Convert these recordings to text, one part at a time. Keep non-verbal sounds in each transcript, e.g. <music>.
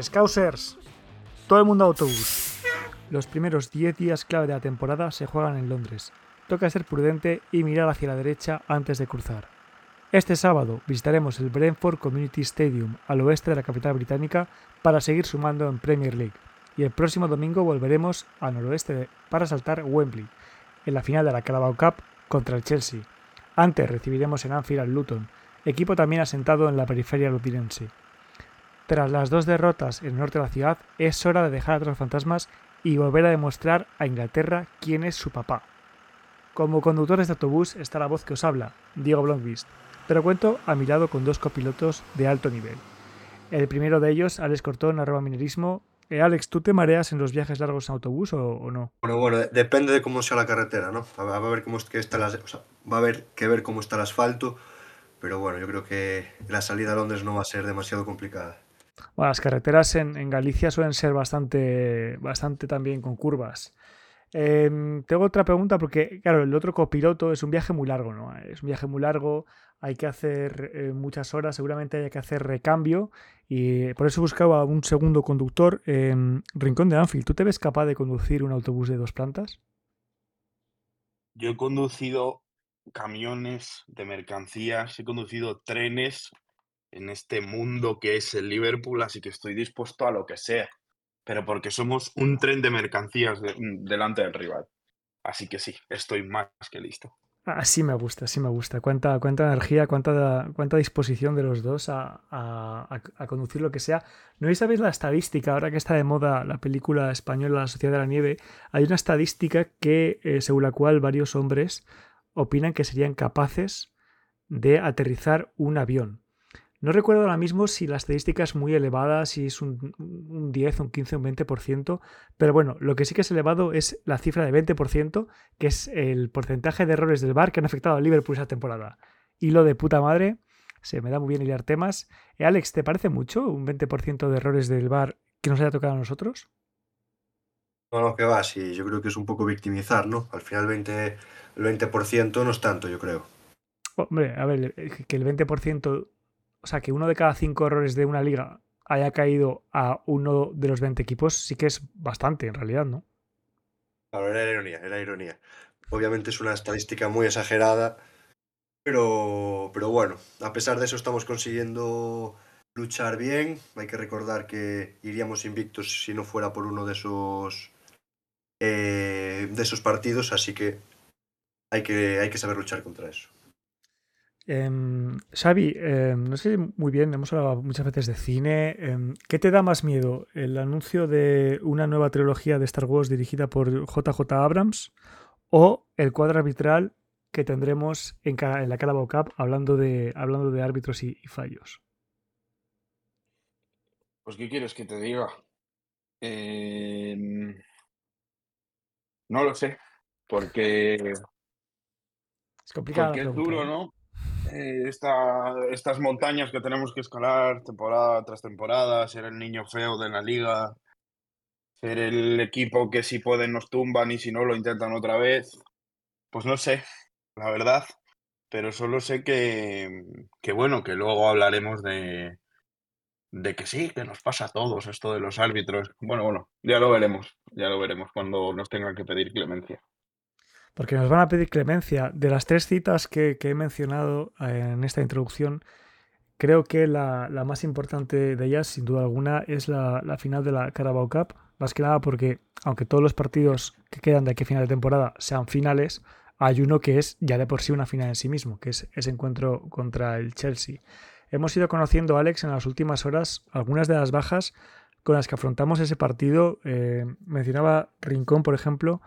Scousers, todo el mundo autobús. Los primeros 10 días clave de la temporada se juegan en Londres. Toca ser prudente y mirar hacia la derecha antes de cruzar. Este sábado visitaremos el Brentford Community Stadium al oeste de la capital británica para seguir sumando en Premier League. Y el próximo domingo volveremos al noroeste para saltar Wembley, en la final de la Carabao Cup contra el Chelsea. Antes recibiremos en Anfield al Luton, equipo también asentado en la periferia londinense. Tras las dos derrotas en el norte de la ciudad, es hora de dejar atrás los fantasmas y volver a demostrar a Inglaterra quién es su papá. Como conductores de autobús está la voz que os habla, Diego Blomqvist, pero cuento a mi lado con dos copilotos de alto nivel. El primero de ellos, Alex Cortón, arroba minerismo. Eh, Alex, ¿tú te mareas en los viajes largos en autobús o, no? Bueno, bueno, depende de cómo sea la carretera, ¿no? Va a ver cómo está va a haber que ver cómo está el asfalto, pero bueno, yo creo que la salida a Londres no va a ser demasiado complicada. Bueno, las carreteras en, Galicia suelen ser bastante, bastante también con curvas. Em, tengo otra pregunta porque, claro, el otro copiloto es un viaje muy largo, ¿no? Es un viaje muy largo, hay que hacer eh, muchas horas, seguramente hay que hacer recambio y por eso buscaba un segundo conductor. en Rincón de Anfield, ¿tú te ves capaz de conducir un autobús de dos plantas? Yo he conducido camiones de mercancías, he conducido trenes en este mundo que es el Liverpool, así que estoy dispuesto a lo que sea, pero porque somos un tren de mercancías mm, delante del rival. Así que sí, estoy más que listo. Así me gusta, así me gusta. Cuánta, cuánta energía, cuánta, cuánta disposición de los dos a, a, conducir lo que sea. No sabéis la estadística, ahora que está de moda la película española La Sociedad de la Nieve, hay una estadística que, eh, según la cual varios hombres opinan que serían capaces de aterrizar un avión. No recuerdo ahora mismo si la estadística es muy elevada, si es un, 10, un 15, un 20%, pero bueno, lo que sí que es elevado es la cifra de 20%, que es el porcentaje de errores del bar que han afectado a Liverpool esa temporada. Y lo de puta madre, se me da muy bien hilar temas. Eh, Alex, ¿te parece mucho un 20% de errores del bar que nos haya tocado a nosotros? No, no, que va, sí, yo creo que es un poco victimizar, ¿no? Al final 20, el 20% no es tanto, yo creo. Hombre, a ver, que el 20% o sea, que uno de cada cinco errores de una liga haya caído a uno de los 20 equipos, sí que es bastante en realidad, ¿no? Claro, era ironía, era ironía. Obviamente es una estadística muy exagerada, pero, pero bueno, a pesar de eso estamos consiguiendo luchar bien. Hay que recordar que iríamos invictos si no fuera por uno de esos eh, de esos partidos, así que hay que, hay que saber luchar contra eso. Em, Xavi, em, no sé muy bien, hemos hablado muchas veces de cine. Em, ¿Qué te da más miedo? ¿El anuncio de una nueva trilogía de Star Wars dirigida por JJ Abrams o el cuadro arbitral que tendremos en, en la Carabao Cup hablando de, hablando de árbitros y, fallos? Pues, ¿qué quieres que te diga? no lo sé, porque es complicado. Porque es duro, ¿eh? ¿no? Eh, estas montañas que tenemos que escalar temporada tras temporada, ser el niño feo de la liga, ser el equipo que si pueden nos tumban y si no lo intentan otra vez. Pues no sé, la verdad, pero solo sé que, que bueno, que luego hablaremos de, de que sí, que nos pasa a todos esto de los árbitros. Bueno, bueno, ya lo veremos, ya lo veremos cuando nos tengan que pedir clemencia porque nos van a pedir clemencia. De las tres citas que, he mencionado eh, en esta introducción, creo que la, más importante de ellas, sin duda alguna, es la, final de la Carabao Cup. Más que nada porque, aunque todos los partidos que quedan de aquí a final de temporada sean finales, hay uno que es ya de por sí una final en sí mismo, que es ese encuentro contra el Chelsea. Hemos ido conociendo, Alex, en las últimas horas algunas de las bajas con las que afrontamos ese partido. Eh, mencionaba Rincón, por ejemplo,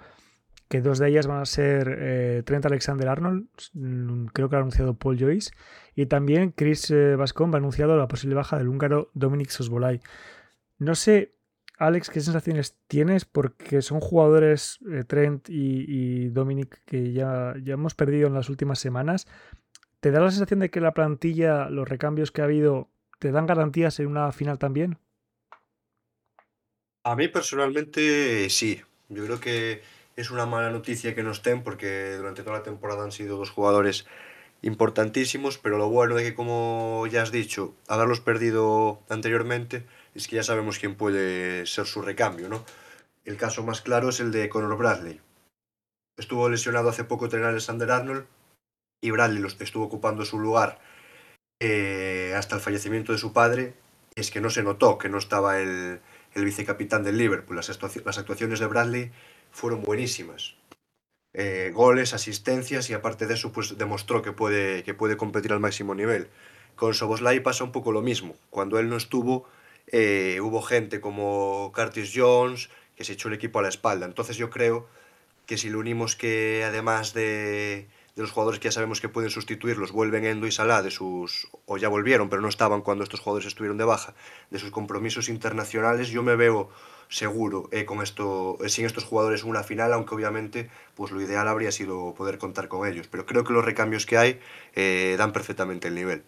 que dos de ellas van a ser eh, Trent Alexander-Arnold, mm, creo que ha anunciado Paul Joyce, y también Chris eh, Vascon ha anunciado la posible baja del húngaro Dominic Sosbolay. No sé, Alex, qué sensaciones tienes, porque son jugadores eh, Trent y, Dominic que ya, ya hemos perdido en las últimas semanas. ¿Te da la sensación de que la plantilla, los recambios que ha habido, te dan garantías en una final también? A mí personalmente sí. Yo creo que es una mala noticia que no estén porque durante toda la temporada han sido dos jugadores importantísimos, pero lo bueno es que, como ya has dicho, haberlos perdido anteriormente, es que ya sabemos quién puede ser su recambio, ¿no? El caso más claro es el de Conor Bradley. Estuvo lesionado hace poco Trent Alexander Arnold y Bradley estuvo ocupando su lugar eh, hasta el fallecimiento de su padre. Es que no se notó que no estaba el, el vicecapitán del Liverpool. Las, las, actuaciones de Bradley fueron buenísimas. Eh, goles, asistencias y aparte de eso pues demostró que puede, que puede competir al máximo nivel. Con Soboslai pasa un poco lo mismo. Cuando él no estuvo, eh, hubo gente como Curtis Jones que se echó el equipo a la espalda. Entonces yo creo que si le unimos que además de, de los jugadores que ya sabemos que pueden sustituirlos, vuelven Endo y Salah de sus, o ya volvieron, pero no estaban cuando estos jugadores estuvieron de baja, de sus compromisos internacionales, yo me veo seguro eh, con esto, eh, sin estos jugadores una final, aunque obviamente pues lo ideal habría sido poder contar con ellos. Pero creo que los recambios que hay eh, dan perfectamente el nivel.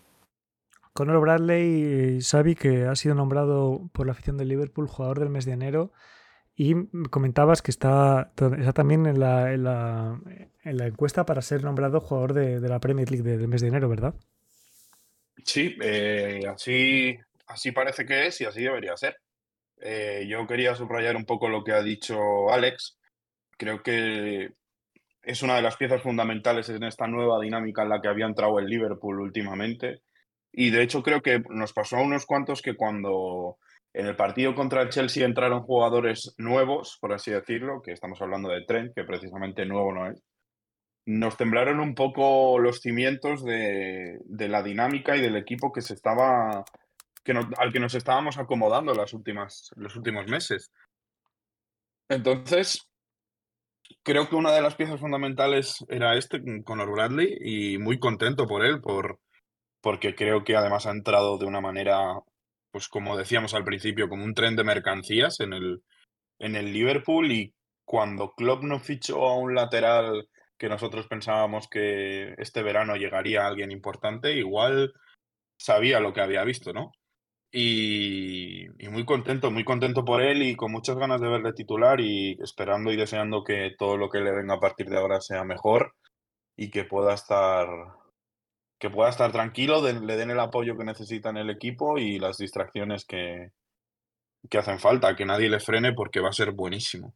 Conor Bradley, Xavi, que ha sido nombrado por la afición del Liverpool jugador del mes de enero, y comentabas que está, también en la, en, la, en la, encuesta para ser nombrado jugador de, la Premier League del mes de enero, ¿verdad? Sí, eh, así, así parece que es y así debería ser. Eh, yo quería subrayar un poco lo que ha dicho Alex. Creo que es una de las piezas fundamentales en esta nueva dinámica en la que había entrado el Liverpool últimamente. Y de hecho creo que nos pasó a unos cuantos que cuando en el partido contra el Chelsea entraron jugadores nuevos, por así decirlo, que estamos hablando de Trent, que precisamente nuevo no es. Nos temblaron un poco los cimientos de, la dinámica y del equipo que se estaba que al que nos estábamos acomodando las últimas, los últimos meses. Entonces, creo que una de las piezas fundamentales era este, Conor Bradley, y muy contento por él, por, porque creo que además ha entrado de una manera, pues como decíamos al principio, como un tren de mercancías en el, en el Liverpool, y cuando Klopp no fichó a un lateral que nosotros pensábamos que este verano llegaría alguien importante, igual sabía lo que había visto, ¿no? Y, muy contento, muy contento por él y con muchas ganas de verle titular y esperando y deseando que todo lo que le venga a partir de ahora sea mejor y que pueda estar que pueda estar tranquilo, le den el apoyo que necesita en el equipo y las distracciones que, que hacen falta, que nadie le frene porque va a ser buenísimo.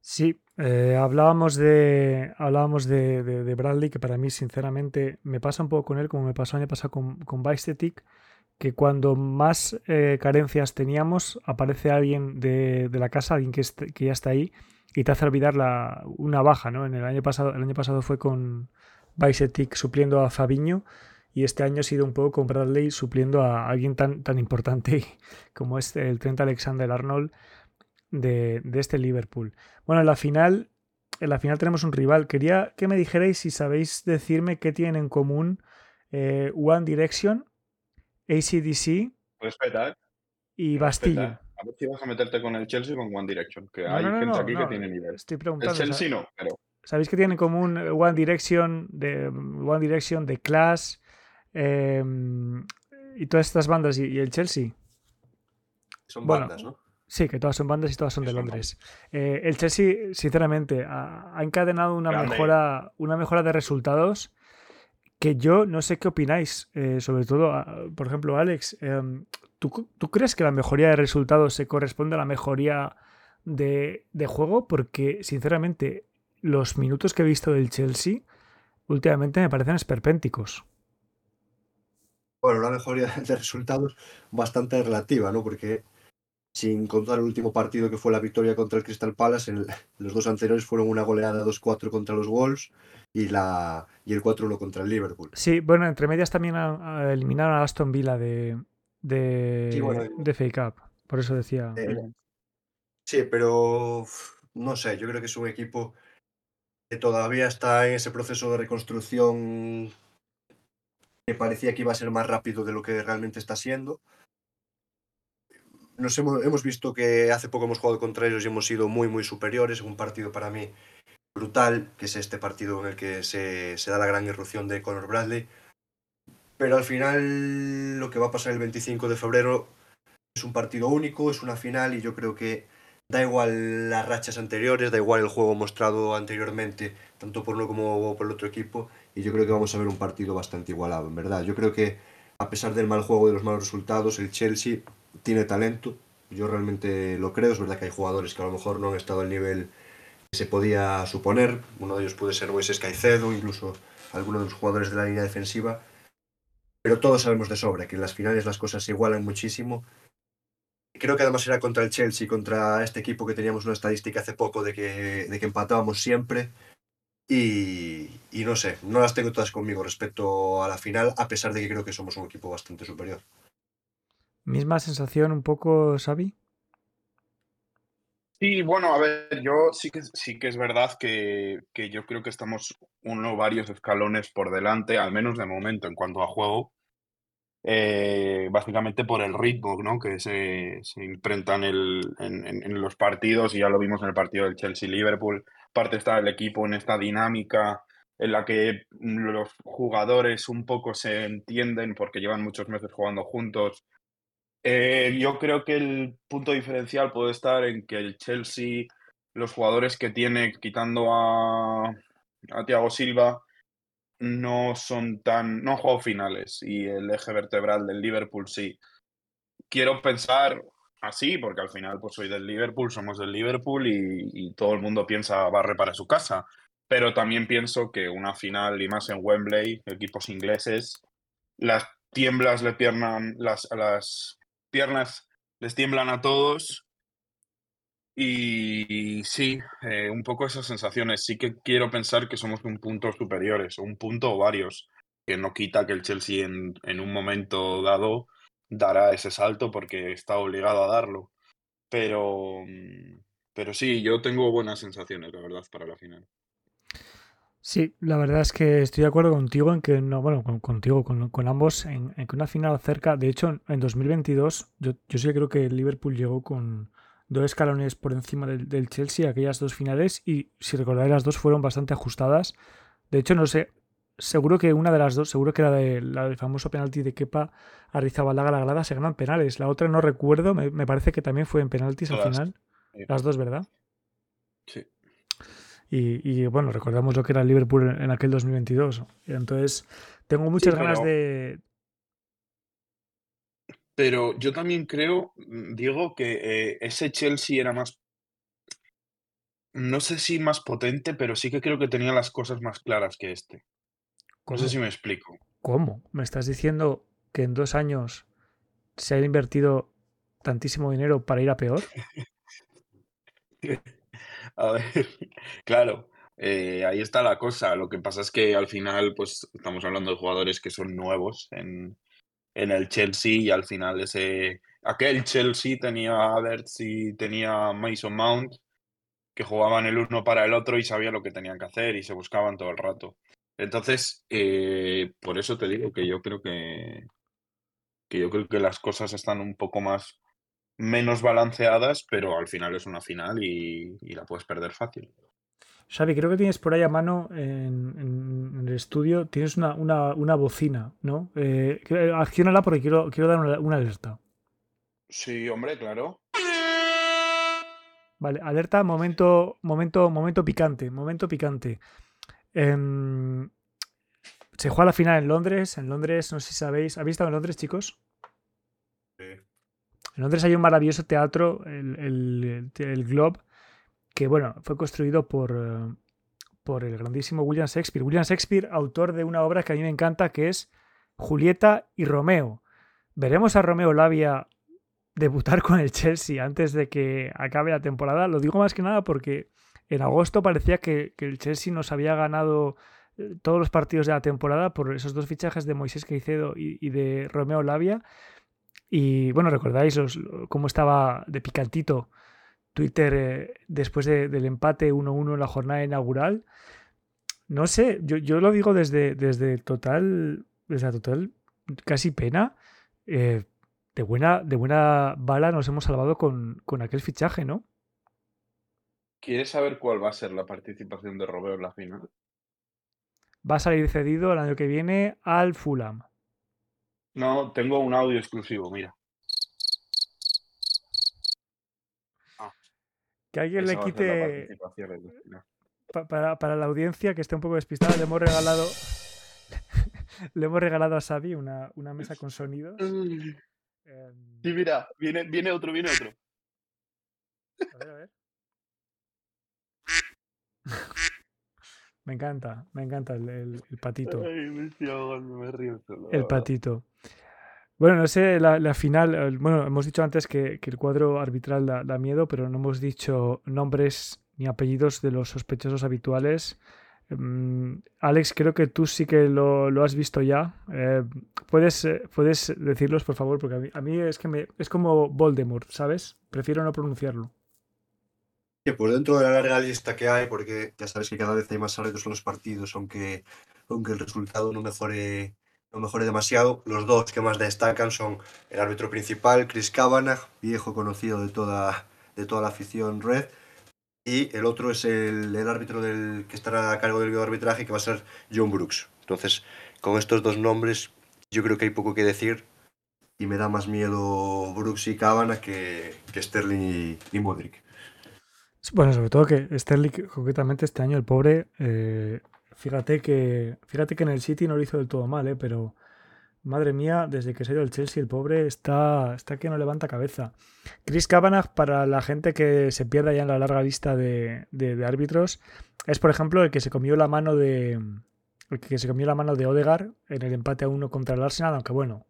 Sí, eh, hablábamos, de, hablábamos de, Bradley, que para mí, sinceramente, me pasa un poco con él, como me pasó año pasado con, con que cuando más eh, carencias teníamos, aparece alguien de, de la casa, alguien que, que, ya está ahí, y te hace olvidar la, una baja, ¿no? En el año pasado, el año pasado fue con Bicetic supliendo a Fabiño, y este año ha sido un poco con Bradley supliendo a alguien tan, tan importante <laughs> como es el Trent Alexander Arnold de, de este Liverpool. Bueno, en la final, en la final tenemos un rival. Quería que me dijerais si sabéis decirme qué tienen en común eh, One Direction ACDC y Bastilla. A ver si vas a meterte con el Chelsea con One Direction, que hay gente aquí que tiene nivel. Estoy preguntando. El Chelsea no, pero... ¿Sabéis que tiene en común One Direction, de One Direction, de Clash em, y todas estas bandas y, el Chelsea? Son bandas, ¿no? Sí, que todas son bandas y todas son de Londres. Eh, el Chelsea, sinceramente, ha, ha encadenado una mejora, una mejora de resultados que yo no sé qué opináis, eh, sobre todo, por ejemplo, Alex, em, ¿tú, ¿tú, crees que la mejoría de resultados se corresponde a la mejoría de, de, juego? Porque, sinceramente, los minutos que he visto del Chelsea últimamente me parecen esperpénticos. Bueno, una mejoría de resultados bastante relativa, ¿no? Porque sin contar el último partido que fue la victoria contra el Crystal Palace, en los dos anteriores fueron una goleada 2-4 contra los Wolves y, la, y el 4-1 contra el Liverpool. Sí, bueno, entre medias también eliminaron a Aston Villa de, de, de Fake Up, por eso decía. Eh, sí, pero no sé, yo creo que es un equipo que todavía está en ese proceso de reconstrucción que parecía que iba a ser más rápido de lo que realmente está siendo. Nos hemos, hemos visto que hace poco hemos jugado contra ellos y hemos sido muy, muy superiores. Un partido para mí brutal, que es este partido en el que se, se da la gran irrupción de Conor Bradley. Pero al final lo que va a pasar el 25 de febrero es un partido único, es una final y yo creo que da igual las rachas anteriores, da igual el juego mostrado anteriormente, tanto por uno como por el otro equipo, y yo creo que vamos a ver un partido bastante igualado, en verdad. Yo creo que a pesar del mal juego y de los malos resultados, el Chelsea tiene talento. Yo realmente lo creo. Es verdad que hay jugadores que a lo mejor no han estado al nivel que se podía suponer. Uno de ellos puede ser Moisés Caicedo, incluso alguno de los jugadores de la línea defensiva. Pero todos sabemos de sobra que en las finales las cosas se igualan muchísimo. Creo que además era contra el Chelsea, contra este equipo que teníamos una estadística hace poco de que, de que empatábamos siempre. Y, y, no sé, no las tengo todas conmigo respecto a la final, a pesar de que creo que somos un equipo bastante superior. ¿Misma sensación un poco, Xavi? Sí, bueno, a ver, yo sí que, sí que es verdad que, que yo creo que estamos uno o varios escalones por delante, al menos de momento, en cuanto a juego. Eh, básicamente por el ritmo ¿no? que se, se imprenta en, los partidos, y ya lo vimos en el partido del Chelsea-Liverpool. Parte está el equipo en esta dinámica en la que los jugadores un poco se entienden porque llevan muchos meses jugando juntos eh, yo creo que el punto diferencial puede estar en que el Chelsea, los jugadores que tiene, quitando a, a Thiago Silva, no son tan. no han finales y el eje vertebral del Liverpool sí. Quiero pensar así, porque al final pues soy del Liverpool, somos del Liverpool y, y todo el mundo piensa barre para su casa. Pero también pienso que una final y más en Wembley, equipos ingleses, las tiemblas le piernan las, las piernas les tiemblan a todos. Y sí, eh, un poco esas sensaciones. Sí que quiero pensar que somos un punto superiores, un punto o varios, que no quita que el Chelsea en, en un momento dado dará ese salto porque está obligado a darlo. Pero, mm, pero sí, yo tengo buenas sensaciones, la verdad, para la final. Sí, la verdad es que estoy de acuerdo contigo en que, no, bueno, con, contigo, con, con ambos, en, que una final cerca, de hecho, en 2022, yo, yo sí creo que Liverpool llegó con dos escalones por encima del, del, Chelsea, aquellas dos finales, y si recordáis, las dos fueron bastante ajustadas. De hecho, no sé, seguro que una de las dos, seguro que la, de, la del famoso penalti de Kepa a Rizabalaga la grada, se ganan penales. La otra no recuerdo, me, me parece que también fue en penaltis al final. Las dos, ¿verdad? Sí. Y, y, bueno, recordamos lo que era el Liverpool en, en aquel 2022. Entonces, tengo muchas sí, ganas de. Pero yo también creo, Diego, que eh, ese Chelsea era más. No sé si más potente, pero sí que creo que tenía las cosas más claras que este. ¿Cómo? No sé si me explico. ¿Cómo? ¿Me estás diciendo que en dos años se ha invertido tantísimo dinero para ir a peor? <laughs> A ver, <laughs> claro, eh, ahí está la cosa. Lo que pasa es que al final, pues estamos hablando de jugadores que son nuevos en, en el Chelsea y al final ese aquel Chelsea tenía a y tenía Mason Mount que jugaban el uno para el otro y sabían lo que tenían que hacer y se buscaban todo el rato. Entonces, eh, por eso te digo que yo creo que, que yo creo que las cosas están un poco más menos balanceadas, pero al final es una final y la puedes perder fácil. Xavi, creo que tienes por ahí a mano en, en, en el estudio, tienes una, una, una bocina, ¿no? Eh, acciónala porque quiero, quiero dar una, una, alerta. Sí, hombre, claro. Vale, alerta, momento, momento, momento picante, momento picante. Eh, se juega la final en Londres, en Londres, no sé si sabéis, ¿habéis estado en Londres, chicos? Sí. En Londres hay un maravilloso teatro, el, el, el Globe, que bueno, fue construido por, uh, por el grandísimo William Shakespeare. William Shakespeare, autor de una obra que a mí me encanta, que es Julieta y Romeo. Veremos a Romeo Labia debutar con el Chelsea antes de que acabe la temporada. Lo digo más que nada porque en agosto parecía que, el Chelsea nos había ganado eh, todos los partidos de la temporada por esos dos fichajes de Moisés Caicedo y, de Romeo Labia. Y bueno, recordáis cómo estaba de picantito Twitter eh, después de, del empate 1-1 en la jornada inaugural. No sé, yo, yo lo digo desde, desde total, desde total casi pena. Eh, de, buena, de buena bala nos hemos salvado con, con aquel fichaje, ¿no? ¿Quieres saber cuál va a ser la participación de Romeo en la final? Va a salir cedido el año que viene al Fulham. No, tengo un audio exclusivo, mira. Que alguien le quite. Pa para, para, la audiencia que esté un poco despistada, le hemos regalado. <laughs> le hemos regalado a Xavi una, una mesa con sonidos. Em, Sí, mira, viene, viene otro, viene otro. a ver, a ver. <laughs> Me encanta, me encanta el, el- el patito. Ay, me me río solo. El patito. Bueno, no sé, la, la final, el- bueno, hemos dicho antes que, que el cuadro arbitral da, da miedo, pero no hemos dicho nombres ni apellidos de los sospechosos habituales. Mm, Alex, creo que tú sí que lo, lo has visto ya. Eh, ¿puedes, eh, ¿Puedes decirlos, por favor? Porque a mí, es que me, es como Voldemort, ¿sabes? Prefiero no pronunciarlo. Que por dentro de la larga lista que hay, porque ya sabes que cada vez hay más árbitros en los partidos, aunque, aunque el resultado no mejore, no mejore demasiado, los dos que más destacan son el árbitro principal, Chris Kavanagh, viejo conocido de toda, de toda la afición red, y el otro es el, el árbitro del, que estará a cargo del videoarbitraje, que va a ser John Brooks. Entonces, con estos dos nombres, yo creo que hay poco que decir, y me da más miedo Brooks y Kavanagh que, que Sterling y, y Modric. Bueno, sobre todo que Sterling, concretamente este año, el pobre, eh, fíjate que fíjate que en el City no lo hizo del todo mal, ¿eh? pero madre mía, desde que se ha ido el Chelsea, el pobre está, está que no levanta cabeza. Chris Kavanagh, para la gente que se pierda ya en la larga lista de, de- de árbitros, es por ejemplo el que se comió la mano de el que se comió la mano de Odegar en el empate a uno contra el Arsenal, aunque bueno,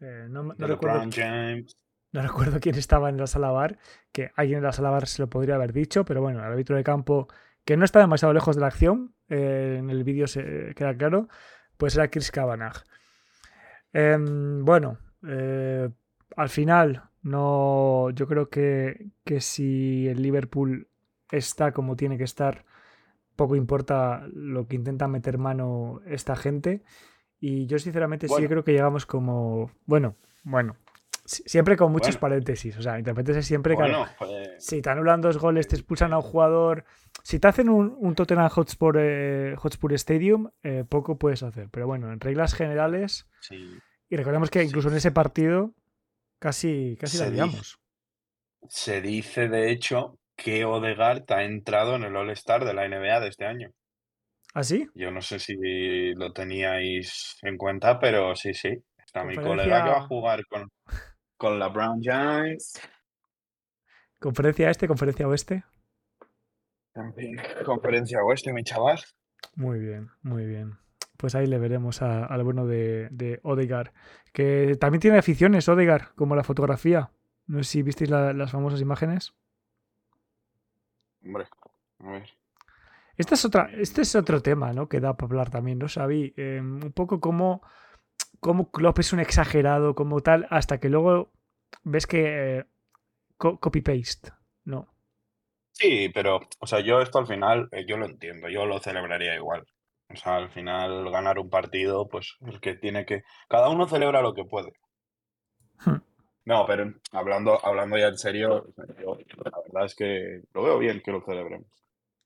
eh, no, no De recuerdo LeBron James. no recuerdo quién estaba en la sala bar, que alguien en la sala bar se lo podría haber dicho, pero bueno, el árbitro de campo, que no está demasiado lejos de la acción, eh, en el vídeo se queda claro, pues era Chris Kavanagh. Em, bueno, eh, al final, no, yo creo que, que si el Liverpool está como tiene que estar, poco importa lo que intenta meter mano esta gente. Y yo sinceramente sí creo que llegamos como, bueno, bueno, siempre con muchos Bueno. paréntesis, o sea, paréntesis siempre, claro, Bueno, pues, si te anulan dos goles, te expulsan a un jugador. Si te hacen un, un Tottenham Hotspur, eh, Hotspur Stadium, eh, poco puedes hacer. Pero bueno, en reglas generales, sí. y recordemos que Sí. incluso en ese partido casi, casi la Se liamos. Se dice, de hecho, que Odegaard ha entrado en el All-Star de la NBA de este año. ¿Ah, sí? Yo no sé si lo teníais en cuenta, pero sí, sí. Está mi colega que va a jugar con, con la Brown Giants. Conferencia este, conferencia oeste. También Conferencia Oeste, mi chaval. Muy bien, muy bien. Pues ahí le veremos al bueno de, de Odegaard. Que también tiene aficiones, Odegaard, como la fotografía. No sé si visteis la- las famosas imágenes. Hombre, a ver. Este es, otra, este es otro tema, ¿no? Que da para hablar también, ¿no, Xavi? Eh, un poco como, como Klopp es un exagerado, como tal, hasta que luego ves que eh, co- copy-paste, ¿no? Sí, pero, o sea, yo esto al final, eh, yo lo entiendo, yo lo celebraría igual. O sea, al final ganar un partido, pues el que tiene que... Cada uno celebra lo que puede. Hmm. No, pero hablando, hablando ya en serio, yo, la verdad es que lo veo bien que lo celebremos.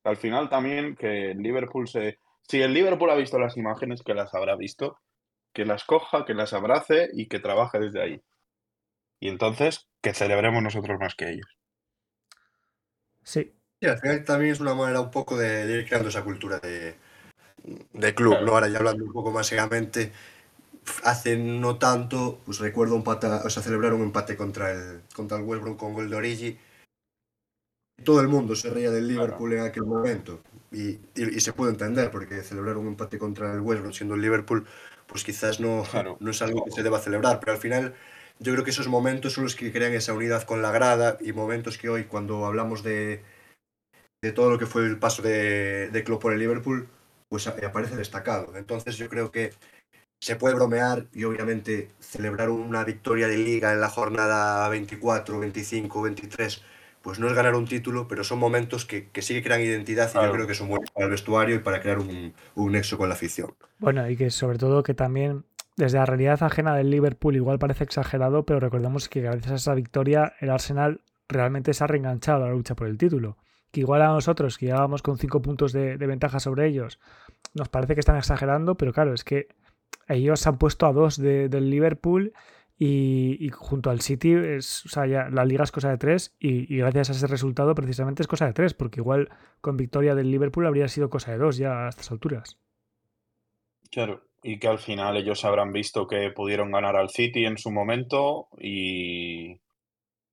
Al final también que el Liverpool se... Si el Liverpool ha visto las imágenes, que las habrá visto, que las coja, que las abrace y que trabaje desde ahí. Y entonces que celebremos nosotros más que ellos. Sí, Sí, al final también es una manera un poco de, de ir creando esa cultura de, de club, ¿no? Ahora ya hablando un poco más seriamente, hace no tanto, pues recuerdo un pata, o sea, celebrar un empate contra el, contra el West Brom con gol de Origi. Todo el mundo se reía del Liverpool en aquel momento. Y, y- y se puede entender, porque celebrar un empate contra el West Brom siendo el Liverpool, pues quizás no, Claro. no es algo que se deba celebrar, pero al final yo creo que esos momentos son los que crean esa unidad con la grada y momentos que hoy cuando hablamos de, de todo lo que fue el paso de, de Klopp por el Liverpool, pues aparece destacado. Entonces yo creo que se puede bromear y obviamente celebrar una victoria de liga en la jornada 24, 25, 23, pues no es ganar un título, pero son momentos que, que sí que crean identidad y Claro. yo creo que son buenos para el vestuario y para crear un, un nexo con la afición. bueno, y que sobre todo que también desde la realidad ajena del Liverpool igual parece exagerado, pero recordemos que gracias a esa victoria el Arsenal realmente se ha reenganchado a la lucha por el título. Que igual a nosotros, que llevábamos con cinco puntos de, de ventaja sobre ellos, nos parece que están exagerando, pero claro, es que ellos se han puesto a dos de- del Liverpool y, junto al City, es, o sea, la liga es cosa de tres y, gracias a ese resultado precisamente es cosa de tres, porque igual con victoria del Liverpool habría sido cosa de dos ya a estas alturas. Claro. y que al final ellos habrán visto que pudieron ganar al City en su momento y,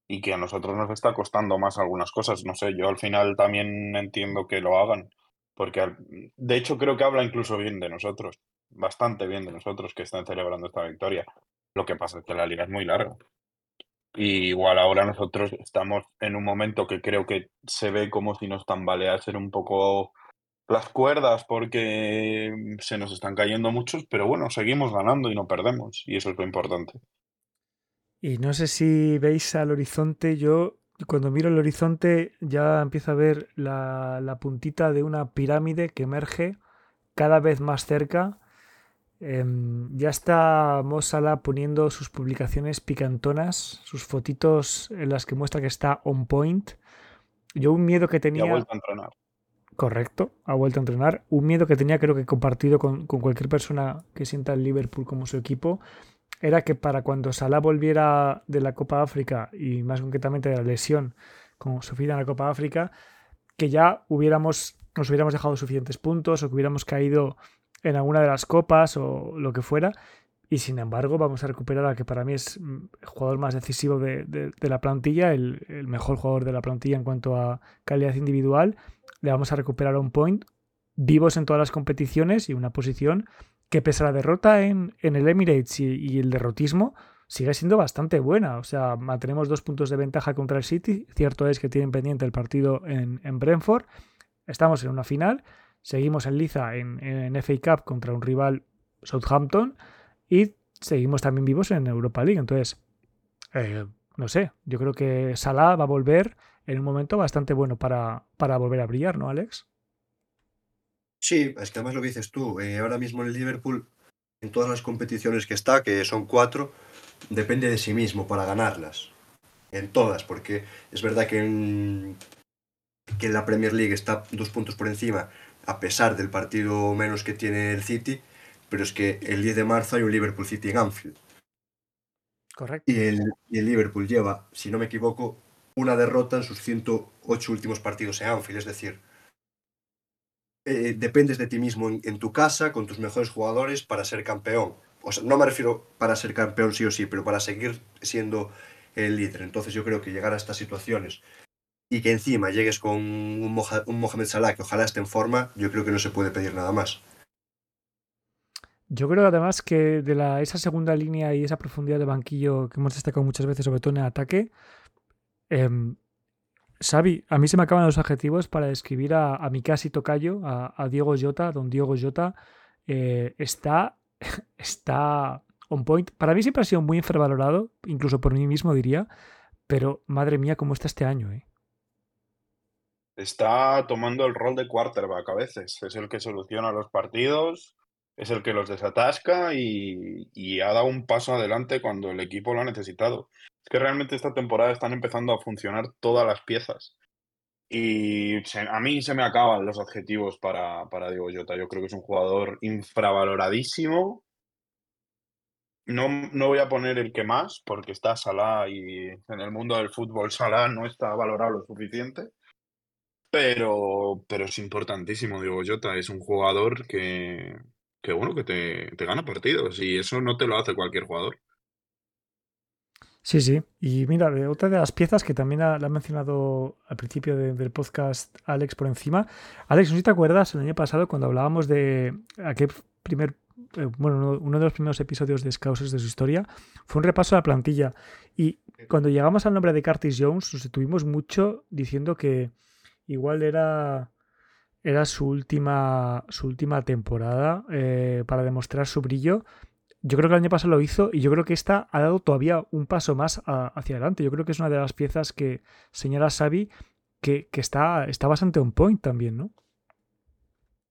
y que a nosotros nos está costando más algunas cosas. No sé, yo al final también entiendo que lo hagan, porque de hecho creo que habla incluso bien de nosotros, bastante bien de nosotros que están celebrando esta victoria. Lo que pasa es que la liga es muy larga. Y igual ahora nosotros estamos en un momento que creo que se ve como si nos ser un poco las cuerdas porque se nos están cayendo muchos, pero bueno, seguimos ganando y no perdemos, y eso es lo importante. Y no sé si veis al horizonte, yo cuando miro el horizonte ya empiezo a ver la, la puntita de una pirámide que emerge cada vez más cerca. Em, ya está Mosala poniendo sus publicaciones picantonas, sus fotitos en las que muestra que está on point. Yo un miedo que tenía... ha vuelto a entrenar. Correcto, ha vuelto a entrenar. Un miedo que tenía creo que compartido con, con cualquier persona que sienta el Liverpool como su equipo era que para cuando Salah volviera de la Copa África y más concretamente de la lesión como sufrida en la Copa África, que ya hubiéramos, nos hubiéramos dejado suficientes puntos o que hubiéramos caído en alguna de las copas o lo que fuera. Y sin embargo, vamos a recuperar a que para mí es el jugador más decisivo de, la plantilla, el, mejor jugador de la plantilla en cuanto a calidad individual. Le vamos a recuperar un point vivos en todas las competiciones y una posición que pese a la derrota en, el Emirates y, el derrotismo, sigue siendo bastante buena. O sea, mantenemos dos puntos de ventaja contra el City. Cierto es que tienen pendiente el partido en, Brentford. Estamos en una final. Seguimos en Liza en, FA Cup contra un rival Southampton. Y seguimos también vivos en Europa League. Entonces, eh, no sé, yo creo que Salah va a volver en un momento bastante bueno para, para volver a brillar, ¿no, Alex? Sí, es que además lo dices tú, eh, ahora mismo en el Liverpool, en todas las competiciones que está, que son cuatro, depende de sí mismo para ganarlas. En todas, porque es verdad que en, que en la Premier League está dos puntos por encima, a pesar del partido menos que tiene el City, pero es que el 10 de marzo hay un Liverpool City en Anfield. Correcto. Y el, y el Liverpool lleva, si no me equivoco, una derrota en sus 108 últimos partidos en Anfield, es decir, eh, dependes de ti mismo en, tu casa, con tus mejores jugadores, para ser campeón. O sea, no me refiero para ser campeón sí o sí, pero para seguir siendo el líder. Entonces yo creo que llegar a estas situaciones y que encima llegues con un, Mohamed Salah que ojalá esté en forma, yo creo que no se puede pedir nada más. Yo creo además que de la, esa segunda línea y esa profundidad de banquillo que hemos destacado muchas veces, sobre todo en el ataque, em, Xavi, a mí se me acaban los adjetivos para describir a, mi casi tocayo, a, Diego Jota, don Diego Jota. Eh, está, <laughs> está on point. Para mí siempre ha sido muy infravalorado, incluso por mí mismo diría, pero madre mía, cómo está este año. ¿eh? Está tomando el rol de quarterback a veces. Es el que soluciona los partidos, es el que los desatasca y, y ha dado un paso adelante cuando el equipo lo ha necesitado que realmente esta temporada están empezando a funcionar todas las piezas. Y a mí se me acaban los adjetivos para, para Diego Jota. Yo creo que es un jugador infravaloradísimo. No, no voy a poner el que más, porque está Salah y en el mundo del fútbol Salah no está valorado lo suficiente. Pero, pero es importantísimo, Diego Jota. Es un jugador que, que bueno, que te, te gana partidos y eso no te lo hace cualquier jugador. Sí, sí. Y mira, otra de las piezas que también la ha mencionado al principio del podcast Alex por encima. Alex, no sé si te acuerdas el año pasado cuando hablábamos de aquel primer, eh, bueno, uno de los primeros episodios de Scouses de su historia, fue un repaso a la plantilla. Y cuando llegamos al nombre de Curtis Jones, nos detuvimos mucho diciendo que igual era, era su, última, su última temporada eh, para demostrar su brillo yo creo que el año pasado lo hizo y yo creo que esta ha dado todavía un paso más hacia adelante. Yo creo que es una de las piezas que señala Xavi que, que está, está bastante on point también, ¿no?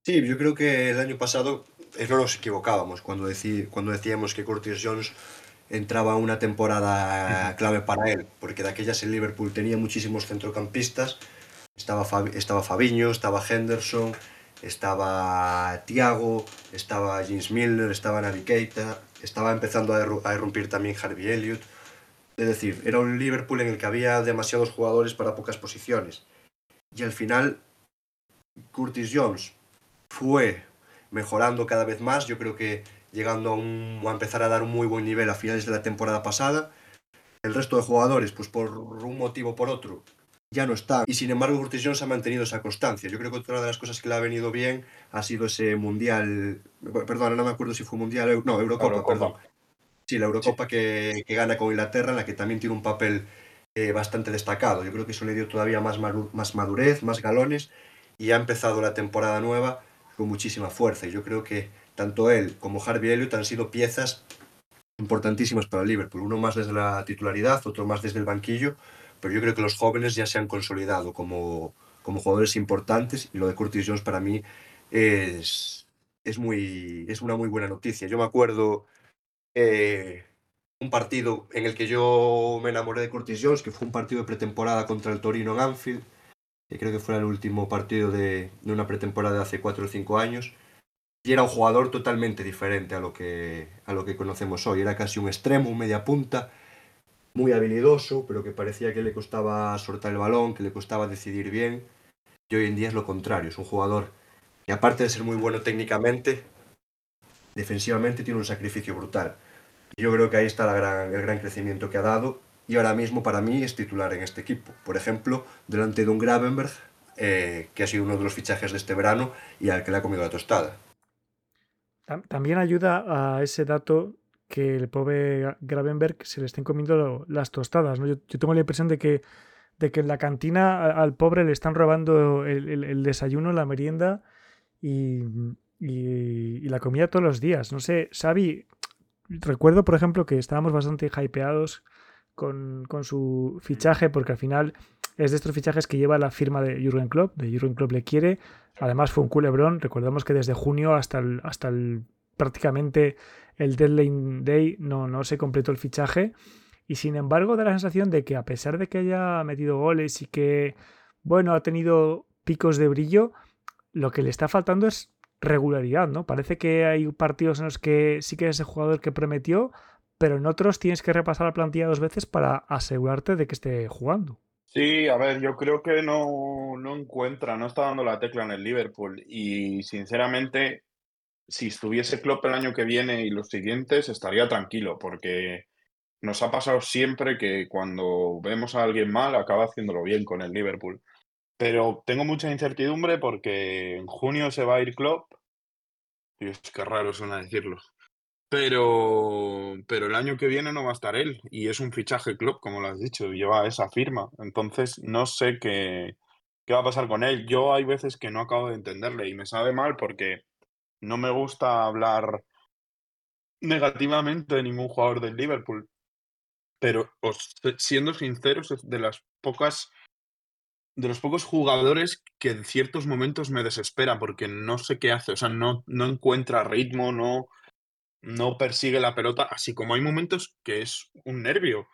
Sí, yo creo que el año pasado no nos equivocábamos cuando, cuando decíamos que Curtis Jones entraba una temporada clave para él, porque de aquellas el Liverpool tenía muchísimos centrocampistas, estaba, estaba Fabiño, estaba Henderson, estaba Thiago, estaba James Milner, estaba Navi Keita, estaba empezando a, irrumpir también Harvey Elliott. Es decir, era un Liverpool en el que había demasiados jugadores para pocas posiciones. Y al final, Curtis Jones fue mejorando cada vez más. Yo creo que llegando a, a empezar a dar un muy buen nivel a finales de la temporada pasada. El resto de jugadores, pues por un motivo o por otro, ya no están. Y sin embargo, Curtis Jones ha mantenido esa constancia. Yo creo que otra de las cosas que le ha venido bien ha sido ese mundial. Perdón, no me acuerdo si fue mundial. No, Eurocopa, Eurocopa. perdón. Sí, la Eurocopa que, que gana con Inglaterra, en la que también tiene un papel eh, bastante destacado. Yo creo que eso le dio todavía más, más madurez, más galones y ha empezado la temporada nueva con muchísima fuerza. Y yo creo que tanto él como Harvey Elliott han sido piezas importantísimas para el Liverpool. Uno más desde la titularidad, otro más desde el banquillo, pero yo creo que los jóvenes ya se han consolidado como, como jugadores importantes y lo de Curtis Jones para mí es, es, muy, es una muy buena noticia. Yo me acuerdo eh, un partido en el que yo me enamoré de Curtis Jones, que fue un partido de pretemporada contra el Torino en Anfield, que creo que fue el último partido de, de una pretemporada de hace 4 o 5 años. Y era un jugador totalmente diferente a lo, que, a lo que conocemos hoy. Era casi un extremo, un media punta, muy habilidoso, pero que parecía que le costaba soltar el balón, que le costaba decidir bien. Y hoy en día es lo contrario, es un jugador que aparte de ser muy bueno técnicamente, defensivamente tiene un sacrificio brutal. Yo creo que ahí está el gran crecimiento que ha dado y ahora mismo para mí es titular en este equipo. Por ejemplo, delante de un Gravenberg, eh, que ha sido uno de los fichajes de este verano y al que le ha comido la tostada. Tam- También ayuda a ese dato que el pobre Gra- Gravenberg se le estén comiendo las tostadas. ¿no? Yo, tengo la impresión de que, de que en la cantina al pobre le están robando el, el- desayuno, la merienda y, y- la comida todos los días. No sé, Xavi, recuerdo por ejemplo que estábamos bastante hypeados con, con su fichaje porque al final es de estos fichajes que lleva la firma de Jürgen Klopp, de Jürgen Klopp le quiere. Además fue un culebrón, recordamos que desde junio hasta el, hasta el prácticamente el deadline day no, no se completó el fichaje. Y sin embargo da la sensación de que a pesar de que haya metido goles y que bueno ha tenido picos de brillo lo que le está faltando es regularidad no parece que hay partidos en los que sí que es el jugador que prometió pero en otros tienes que repasar la plantilla dos veces para asegurarte de que esté jugando. Sí, a ver, yo creo que no, no encuentra, no está dando la tecla en el Liverpool. Y sinceramente, si estuviese Klopp el año que viene y los siguientes, estaría tranquilo porque nos ha pasado siempre que cuando vemos a alguien mal acaba haciéndolo bien con el Liverpool. Pero tengo mucha incertidumbre porque en junio se va a ir Klopp. Dios, qué raro suena decirlo. Pero, pero el año que viene no va a estar él y es un fichaje club, como lo has dicho, lleva esa firma. Entonces no sé qué, qué va a pasar con él. Yo hay veces que no acabo de entenderle y me sabe mal porque no me gusta hablar negativamente de ningún jugador del Liverpool. Pero os- siendo sinceros, es de las pocas de los pocos jugadores que en ciertos momentos me desespera porque no sé qué hace, o sea, no, no encuentra ritmo, no, no persigue la pelota, así como hay momentos que es un nervio,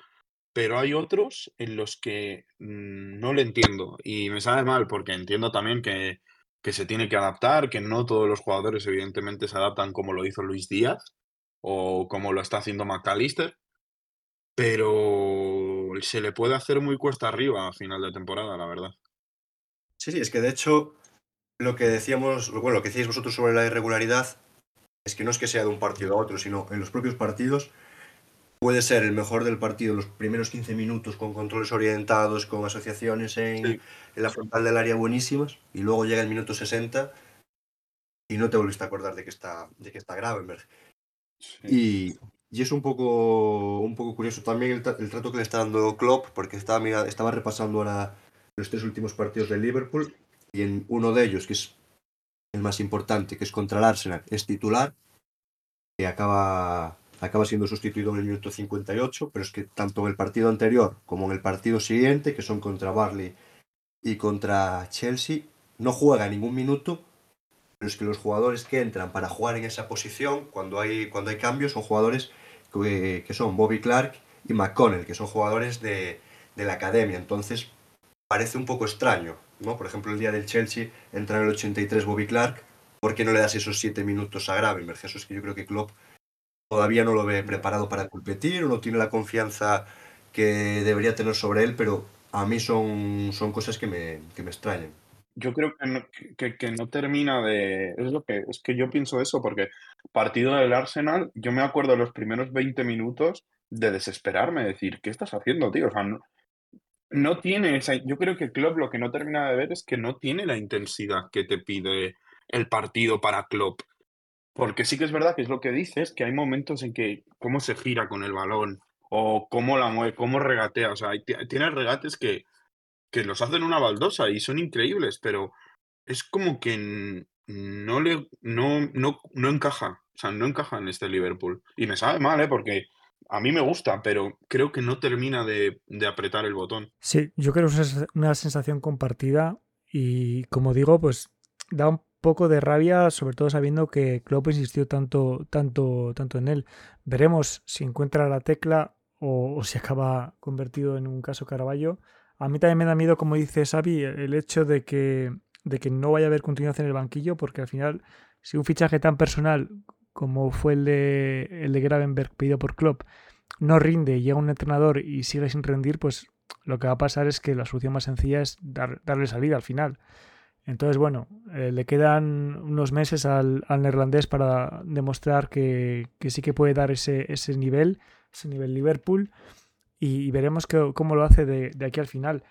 pero hay otros en los que mm, no le entiendo y me sabe mal porque entiendo también que, que se tiene que adaptar, que no todos los jugadores evidentemente se adaptan como lo hizo Luis Díaz o como lo está haciendo McAllister, pero se le puede hacer muy cuesta arriba a final de temporada, la verdad. Sí, sí, es que de hecho lo que decíamos, bueno, lo que decíais vosotros sobre la irregularidad es que no es que sea de un partido a otro, sino en los propios partidos puede ser el mejor del partido los primeros 15 minutos con controles orientados, con asociaciones en, Sí. en la frontal del área buenísimas y luego llega el minuto 60 y no te volviste a acordar de que está, de que está Gravenberg. Y, y es un poco, un poco curioso también el, tra- el trato que le está dando Klopp, porque estaba, mira- estaba repasando ahora los tres últimos partidos del Liverpool y en uno de ellos, que es el más importante, que es contra el Arsenal, es titular, que acaba, acaba siendo sustituido en el minuto 58, pero es que tanto en el partido anterior como en el partido siguiente, que son contra Barley y contra Chelsea, no juega ningún minuto, pero es que los jugadores que entran para jugar en esa posición, cuando hay, cuando hay cambios, son jugadores que, son Bobby Clark y McConnell, que son jugadores de, de la academia. Entonces, parece un poco extraño, ¿no? Por ejemplo, el día del Chelsea entra en el 83 Bobby Clark, ¿por qué no le das esos 7 minutos a Gravenberg? Eso es que yo creo que Klopp todavía no lo ve preparado para competir, no tiene la confianza que debería tener sobre él, pero a mí son, son cosas que me, que me extrañan. yo creo que no, que, no termina de. Es lo que es que yo pienso eso, porque partido del Arsenal, yo me acuerdo los primeros 20 minutos de desesperarme, decir, ¿qué estás haciendo, tío? O sea, no, tiene esa. Yo creo que Klopp lo que no termina de ver es que no tiene la intensidad que te pide el partido para Klopp. Porque sí que es verdad que es lo que dices, que hay momentos en que cómo se gira con el balón o cómo la mueve, cómo regatea. O sea, tiene regates que que los hacen una baldosa y son increíbles, pero es como que no le no, no, no encaja, o sea, no encaja en este Liverpool. Y me sabe mal, ¿eh? porque a mí me gusta, pero creo que no termina de, apretar el botón. Sí, yo creo que es una sensación compartida y como digo, pues da un poco de rabia, sobre todo sabiendo que Klopp insistió tanto, tanto, tanto en él. Veremos si encuentra la tecla o, si acaba convertido en un caso Caraballo. A mí también me da miedo, como dice Xavi, el hecho de que, de que no vaya a haber continuidad en el banquillo, porque al final, si un fichaje tan personal como fue el de, el de Gravenberg pedido por Klopp no rinde llega un entrenador y sigue sin rendir, pues lo que va a pasar es que la solución más sencilla es darle salida al final. Entonces, bueno, eh, le quedan unos meses al, neerlandés para demostrar que, que, sí que puede dar ese, ese nivel, ese nivel Liverpool y, veremos cómo lo hace de, aquí al final.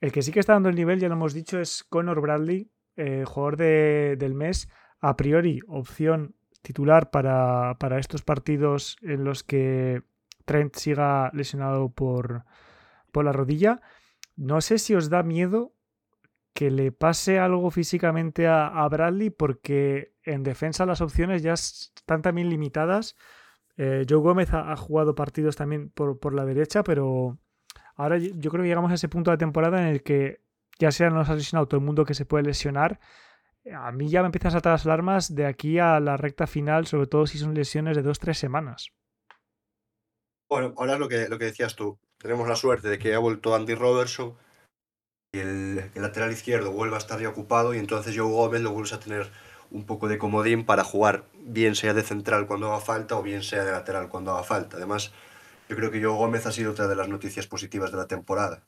El que sí que está dando el nivel, ya lo hemos dicho, es Conor Bradley, eh, jugador del mes, a priori opción titular para, estos partidos en los que Trent siga lesionado por, por la rodilla. No sé si os da miedo que le pase algo físicamente a, Bradley porque en defensa las opciones ya están también limitadas eh, Joe Gómez ha, jugado partidos también por, la derecha, pero ahora yo creo que llegamos a ese punto de la temporada en el que ya sea nos ha lesionado todo el mundo que se puede lesionar. A mí ya me empiezan a saltar las alarmas de aquí a la recta final, sobre todo si son lesiones de dos, tres semanas. Bueno, ahora es lo que, lo que decías tú. Tenemos la suerte de que ha vuelto Andy Robertson el, el lateral izquierdo vuelve a estar ya ocupado y entonces Joe Gómez lo vuelves a tener un poco de comodín para jugar, bien sea de central cuando haga falta o bien sea de lateral cuando haga falta. Además, yo creo que Joe Gómez ha sido otra de las noticias positivas de la temporada.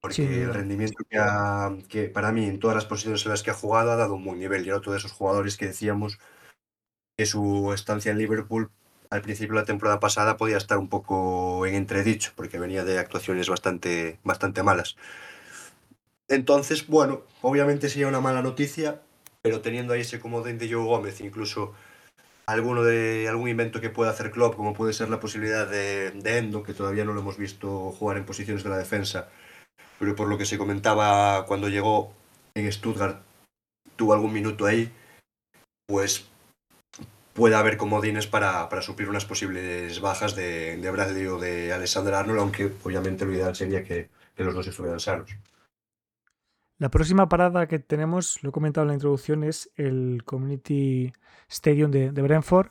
Porque el rendimiento que, que, para mí en todas las posiciones en las que ha jugado ha dado un buen nivel. Y era otro de esos jugadores que decíamos que su estancia en Liverpool al principio de la temporada pasada podía estar un poco en entredicho, porque venía de actuaciones bastante, bastante malas. Entonces, bueno, obviamente sería una mala noticia, pero teniendo ahí ese comodín de Joe Gómez, incluso alguno de algún invento que pueda hacer Klopp, como puede ser la posibilidad de, de, Endo, que todavía no lo hemos visto jugar en posiciones de la defensa, pero por lo que se comentaba cuando llegó en Stuttgart, tuvo algún minuto ahí, pues puede haber comodines para, para suplir unas posibles bajas de, de Bradley o de Alexander Arnold, aunque obviamente lo ideal sería que, que los dos estuvieran sanos. La próxima parada que tenemos, lo he comentado en la introducción, es el Community Stadium de, Brentford,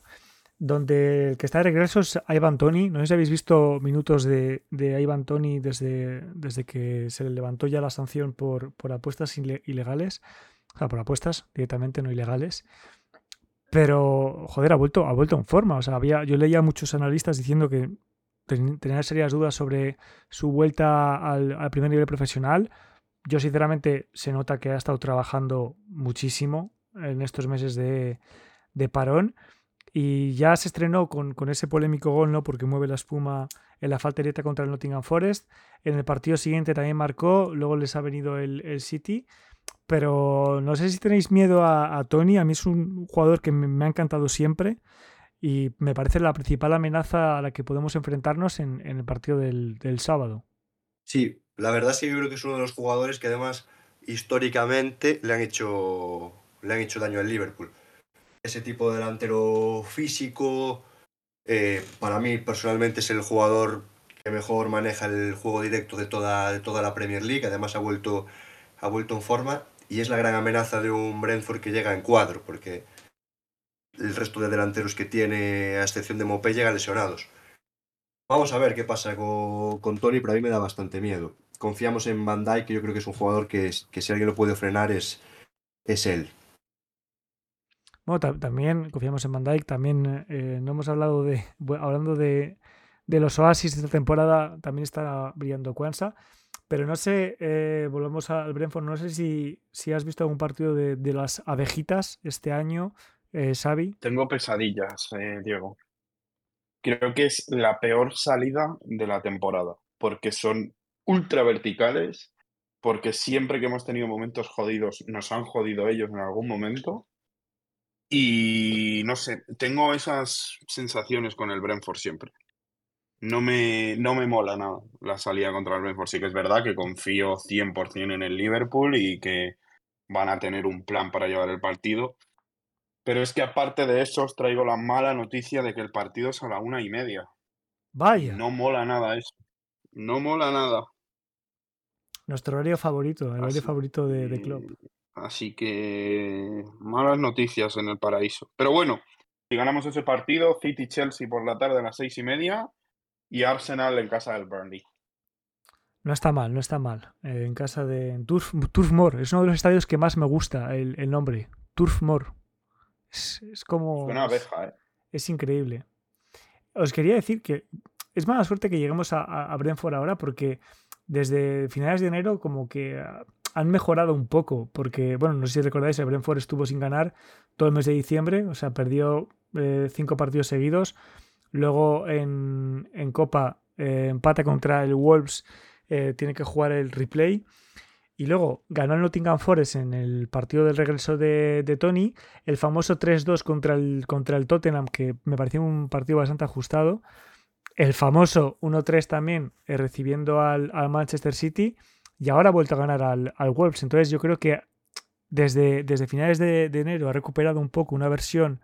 donde el que está de regreso es Ivan Tony. No sé si habéis visto minutos de, de Ivan Tony desde, desde que se le levantó ya la sanción por, por apuestas ilegales. O sea, por apuestas directamente, no ilegales. Pero, joder, ha vuelto, ha vuelto en forma. O sea, había, yo leía a muchos analistas diciendo que tenían serias dudas sobre su vuelta al primer nivel profesional yo sinceramente se nota que ha estado trabajando muchísimo en estos meses de, parón y ya se estrenó con, ese polémico gol, ¿no? Porque mueve la espuma en la falta directa contra el Nottingham Forest. En el partido siguiente también marcó, luego les ha venido el, City. Pero no sé si tenéis miedo a, Tony. A mí es un jugador que me, ha encantado siempre y me parece la principal amenaza a la que podemos enfrentarnos en, el partido del, del sábado. Sí, la verdad sí que creo que es uno de los jugadores que además históricamente le han hecho, le han hecho daño al Liverpool. Ese tipo de delantero físico, eh, para mí personalmente es el jugador que mejor maneja el juego directo de toda, de toda la Premier League, además ha vuelto, ha vuelto en forma y es la gran amenaza de un Brentford que llega en cuadro, porque el resto de delanteros que tiene, a excepción de Mopé, llegan lesionados. Vamos a ver qué pasa con, con Tony, pero a mí me da bastante miedo confiamos en Van Dijk, que yo creo que es un jugador que, que si alguien lo puede frenar es, es él. Bueno, también confiamos en Van Dijk, también eh, no hemos hablado de, hablando de, de, los oasis de esta temporada, también está brillando Kwanza, Pero no sé, eh, volvemos al Brentford, no sé si, si has visto algún partido de, de las abejitas este año, eh, Xavi. Tengo pesadillas, eh, Diego. Creo que es la peor salida de la temporada, porque son ultra verticales, porque siempre que hemos tenido momentos jodidos, nos han jodido ellos en algún momento. Y no sé, tengo esas sensaciones con el Brentford siempre. No me, no me mola nada la salida contra el Brentford. Sí que es verdad que confío 100% en el Liverpool y que van a tener un plan para llevar el partido. Pero es que aparte de eso os traigo la mala noticia de que el partido es a la una y media. Vaya. No mola nada eso. No mola nada. Nuestro horario favorito, el horario favorito de, de club. que- Así que malas noticias en el paraíso. Pero bueno, si ganamos ese partido, City-Chelsea por la tarde a las seis y media y Arsenal en casa del Burnley. No está mal, no está mal. Eh, en casa de Turf, Turf Moor. Es uno de los estadios que más me gusta el, el nombre. Turf Moor. Es, es como. Suena a es- abeja, ¿eh? Es increíble. Os quería decir que es mala suerte que lleguemos a, a- a Brentford ahora porque desde finales de enero como que ah, han mejorado un poco porque, bueno, no sé si recordáis, el Brentford estuvo sin ganar todo el mes de diciembre, o sea, perdió eh, cinco partidos seguidos. Luego en, en Copa eh, empata contra el Wolves, eh, tiene que jugar el replay. Y luego ganó el Nottingham Forest en el partido del regreso de, de Tony. El famoso 3-2 contra el, contra el Tottenham, que me pareció un partido bastante ajustado. El famoso 1-3 también, eh, recibiendo al, Manchester City. Y ahora ha vuelto a ganar al, Wolves. Entonces yo creo que desde, finales de, enero ha recuperado un poco una versión,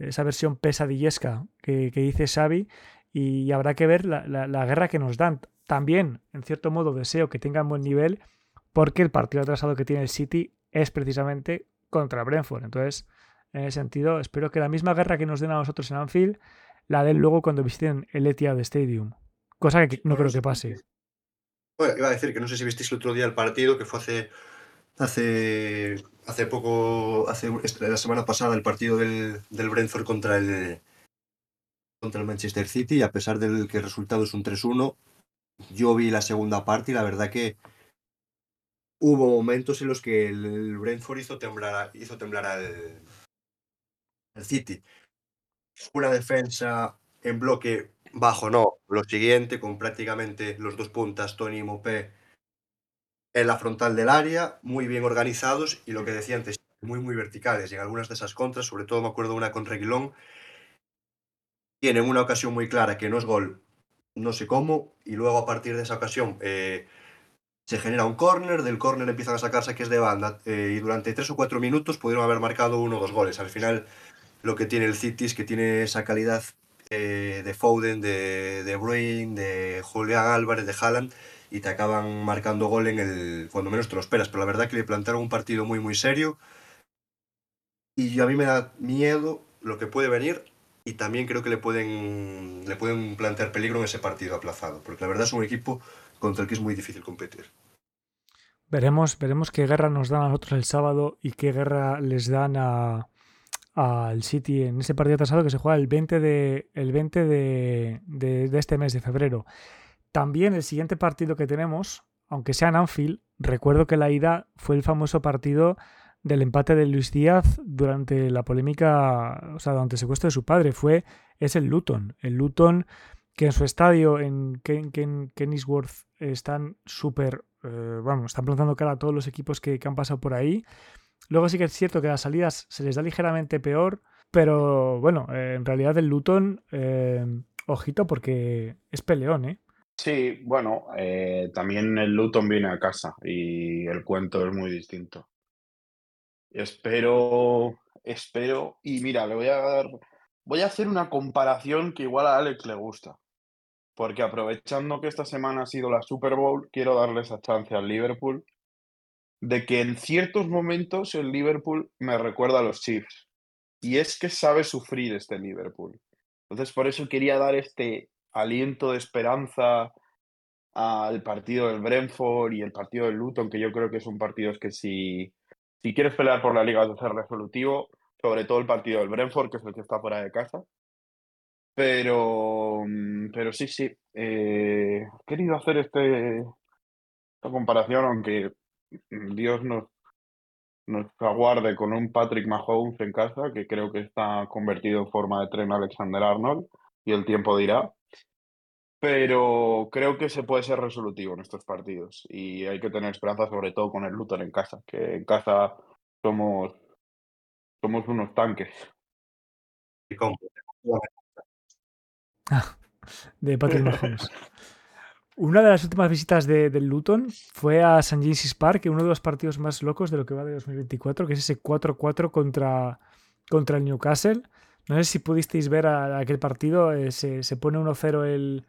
esa versión pesadillesca que, dice Xavi. Y habrá que ver la, la- la guerra que nos dan. También, en cierto modo, deseo que tengan buen nivel porque el partido atrasado que tiene el City es precisamente contra Brentford. Entonces, en ese sentido, espero que la misma guerra que nos den a nosotros en Anfield la den luego cuando visiten el Etihad Stadium. Cosa que no creo que pase. Bueno, iba a decir que no sé si visteis el otro día el partido, que fue hace hace hace poco, hace este- la semana pasada, el partido del, del Brentford contra el contra el Manchester City, y a pesar del que el resultado es un 3-1, yo vi la segunda parte y la verdad que hubo momentos en los que el, Brentford hizo temblar, hizo temblar al, al City. Una defensa en bloque bajo, no. Lo siguiente, con prácticamente los dos puntas, Tony y Mopé, en la frontal del área, muy bien organizados y lo que decía antes, muy, muy verticales. Y en algunas de esas contras, sobre todo me acuerdo una con Reguilón, tienen una ocasión muy clara que no es gol, no sé cómo, y luego a partir de esa ocasión eh, se genera un córner, del córner empiezan a sacar saques de banda eh, y durante tres o cuatro minutos pudieron haber marcado uno o dos goles. Al final lo que tiene el City es que tiene esa calidad eh, de Foden, de, de Bruyne, de Julián Álvarez, de Haaland y te acaban marcando gol en el cuando menos te lo esperas. Pero la verdad que le plantaron un partido muy muy serio y a mí me da miedo lo que puede venir y también creo que le pueden le pueden plantear peligro en ese partido aplazado, porque la verdad es un equipo contra el que es muy difícil competir. Veremos, veremos qué guerra nos dan a nosotros el sábado y qué guerra les dan a al City en ese partido atrasado que se juega el 20 de, el 20 de, de- este mes de febrero. También el siguiente partido que tenemos, aunque sea en Anfield, recuerdo que la ida fue el famoso partido del empate de Luis Díaz durante la polémica, o sea, durante el secuestro de su padre. Fue, es el Luton. El Luton que en su estadio en Ken- Ken- Kenilworth están súper, eh, vamos, están plantando cara a todos los equipos que han pasado por ahí. Luego sí que es cierto que las salidas se les da ligeramente peor, pero bueno, eh, en realidad el Luton, eh, ojito porque es peleón, ¿eh? Sí, bueno, eh, también el Luton viene a casa y el cuento es muy distinto. Espero, espero, y mira, le voy a dar, voy a hacer una comparación que igual a Alex le gusta, porque aprovechando que esta semana ha sido la Super Bowl, quiero darle esa chance al Liverpool de que en ciertos momentos el Liverpool me recuerda a los Chiefs, y es que sabe sufrir este Liverpool. Entonces, por eso quería dar este aliento de esperanza al partido del Brentford y el partido del Luton, que yo creo que son partidos que si, si quieres pelear por la liga has de ser resolutivo, sobre todo el partido del Brentford, que es el que está fuera de casa. Pero, pero sí, sí, eh, he querido hacer este, comparación, aunque Dios nos, nos aguarde con un Patrick Mahomes en casa, que creo que está convertido en forma de tren Alexander Arnold, y el tiempo dirá. Pero creo que se puede ser resolutivo en estos partidos y hay que tener esperanza, sobre todo con el Luton en casa, que en casa somos, somos unos tanques. Y con- de Patrick Mahomes. <laughs> Una de las últimas visitas de- del Luton fue a St. James's Park, uno de los partidos más locos de lo que va de 2024, que es ese 4-4 contra, contra el Newcastle. No sé si pudisteis ver a- aquel partido, eh, se, se pone 1-0 el,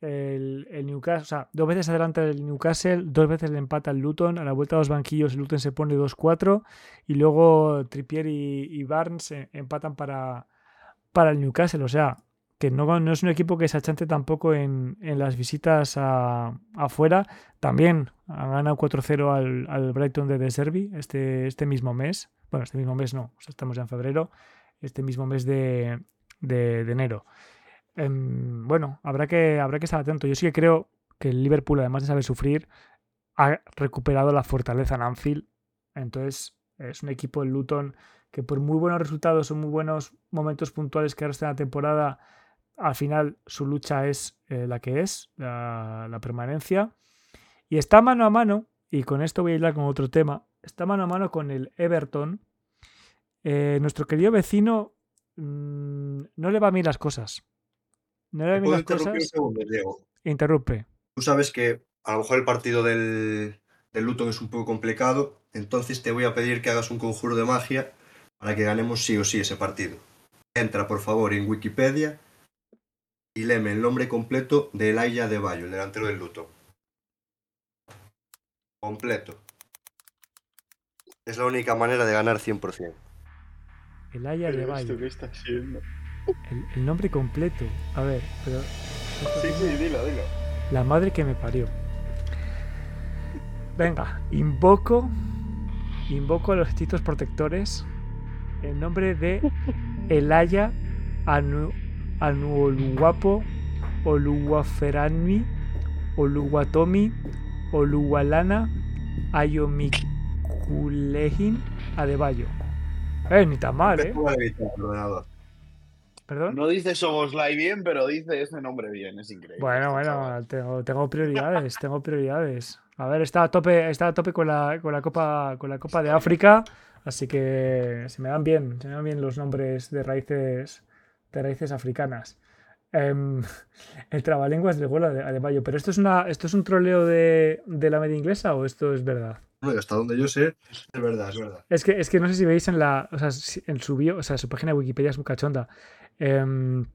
el, el Newcastle, o sea, dos veces adelanta el Newcastle, dos veces le empata el Luton, a la vuelta a los banquillos el Luton se pone 2-4 y luego Trippier y, y Barnes eh, empatan para, para el Newcastle, o sea, que no, no es un equipo que se achante tampoco en, en las visitas a- afuera. También han ganado 4-0 al, al Brighton de De Zerbi este, este mismo mes. Bueno, este mismo mes no, estamos ya en febrero, este mismo mes de, de- de enero. Em, bueno, habrá que, habrá que estar atento. Yo sí que creo que el Liverpool, además de saber sufrir, ha recuperado la fortaleza en Anfield. Entonces, es un equipo, el Luton, que por muy buenos resultados o muy buenos momentos puntuales que ahora está en la temporada, al final su lucha es eh, la que es, la, la permanencia. Y está mano a mano, y con esto voy a ir con otro tema, está mano a mano con el Everton. Eh, nuestro querido vecino mm, no le va a mí las cosas. No le va a ¿Te mí puedo las interrumpir un cosas. segundo, Diego? Interrumpe. Tú sabes que a lo mejor el partido del, del Luton es un poco complicado, entonces te voy a pedir que hagas un conjuro de magia para que ganemos sí o sí ese partido. Entra, por favor, en Wikipedia y léeme el nombre completo de Elijah de Bayo, el delantero del Luton. Completo. Es la única manera de ganar 100%. El Aya de ¿Pero Bayo. esto qué está haciendo? El, el nombre completo. A ver, pero. Sí, sí, dilo, dilo. La madre que me parió. Venga, invoco. Invoco a los hechizos protectores. En nombre de Elaya Anu, Anuoluguapo, Oluwaferani, Oluwatomi, Oluwalana, Ayomikulehin, Adebayo. Eh, ni tan mal, ¿eh? Perdón. No dice Soboslai bien, pero dice ese nombre bien, es increíble. Bueno, este bueno, tengo, tengo prioridades, tengo prioridades. A ver, está a tope, está a tope con la, con la Copa, con la Copa de África, así que se me dan bien, se me dan bien los nombres de raíces, de raíces africanas. Em, <laughs> el trabalenguas del gol de Adebayo, pero esto es una, esto es un troleo de, de la media inglesa o esto es verdad. No, y hasta donde yo sé, es verdad, es verdad. Es que, es que no sé si veis en la. O sea, en su bio, o sea, su página de Wikipedia es muy cachonda. Em,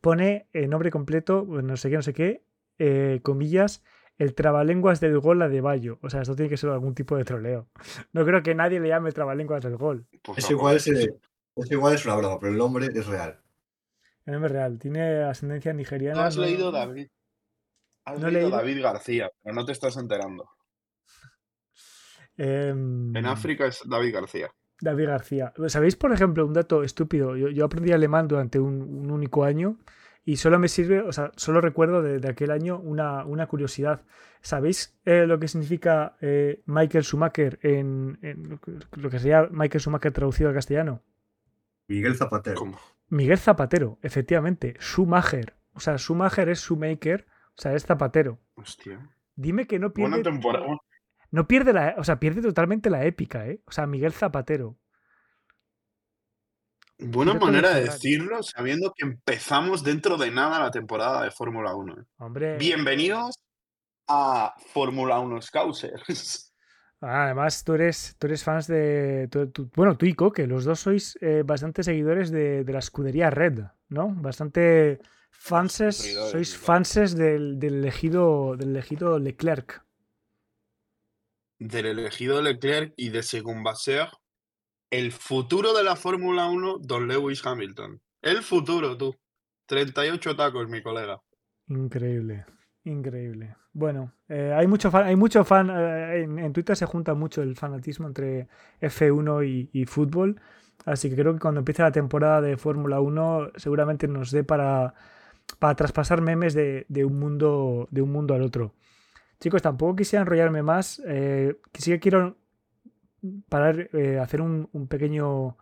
pone el nombre completo, no sé qué, no sé qué, eh, comillas, el trabalenguas del gol a de Bayo. O sea, esto tiene que ser algún tipo de troleo. <laughs> No creo que nadie le llame trabalenguas del gol. Pues Es igual, es, es igual es una broma, pero el nombre es real. El nombre real. Tiene ascendencia nigeriana. No has no- leído David. Has No leído leído. David García, pero no te estás enterando. Em, En África es David García. David García. ¿Sabéis, por ejemplo, un dato estúpido? Yo, yo aprendí alemán durante un, un único año y solo me sirve, o sea, solo recuerdo de, de aquel año una, una curiosidad. ¿Sabéis eh, lo que significa eh, Michael Schumacher en, en lo que- lo que sería Michael Schumacher traducido al castellano? Miguel Zapatero. ¿Cómo? Miguel Zapatero, efectivamente. Schumacher. O sea, Schumacher es Shoemaker, o sea, es Zapatero. Hostia. Dime que no Buena pierde, temporada. no pierde la, o sea, pierde totalmente la épica, ¿eh? O sea, Miguel Zapatero. Buena manera de decirlo sabiendo que empezamos dentro de nada la temporada de Fórmula 1. ¿eh? Hombre. Bienvenidos a Fórmula 1 Scousers. Ah, Además, tú eres, tú eres fans de. tú- tú- bueno, tú y Coque, los dos sois eh, bastante seguidores de, de la escudería Red, ¿no? Bastante fanses, sois fanses del, del elegido, del elegido Leclerc. Del elegido Leclerc y de según va a ser el futuro de la Fórmula 1, Don Lewis Hamilton. El futuro, tú. 38 tacos, mi colega. Increíble, increíble. Bueno, eh, hay mucho fan, hay mucho fan, eh, en, Twitter se junta mucho el fanatismo entre F1 y, y fútbol, así que creo que cuando empiece la temporada de Fórmula 1 seguramente nos dé para, para traspasar memes de, de un mundo, de un mundo al otro. chicos, tampoco quisiera enrollarme más. Eh, sí que quiero parar, eh, hacer un, un pequeño,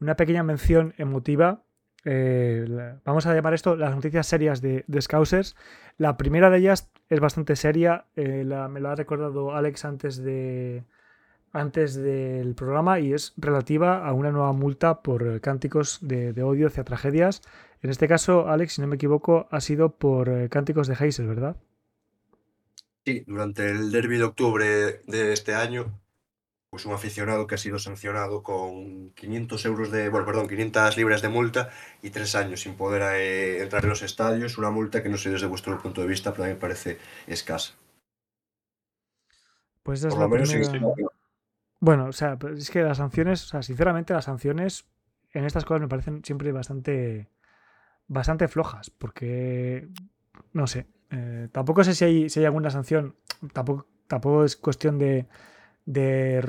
una pequeña mención emotiva eh, vamos a llamar esto las noticias serias de, Scousers. La primera de ellas es bastante seria, eh, la, me lo ha recordado Alex antes, de, antes del programa y es relativa a una nueva multa por cánticos de, de odio hacia tragedias. En este caso, Alex, si no me equivoco, ha sido por eh, cánticos de Heysel, ¿verdad? Sí, durante el derby de octubre de este año pues un aficionado que ha sido sancionado con 500 euros de, bueno, perdón, 500 libras de multa y tres años sin poder eh, entrar en los estadios, una multa que no sé desde vuestro punto de vista, pero a mí me parece escasa. Pues es la primera... Bueno, o sea, pues es que las sanciones, o sea, sinceramente las sanciones en estas cosas me parecen siempre bastante, bastante flojas, porque, no sé, eh, tampoco sé si hay, si hay alguna sanción, tampoco, tampoco es cuestión de de,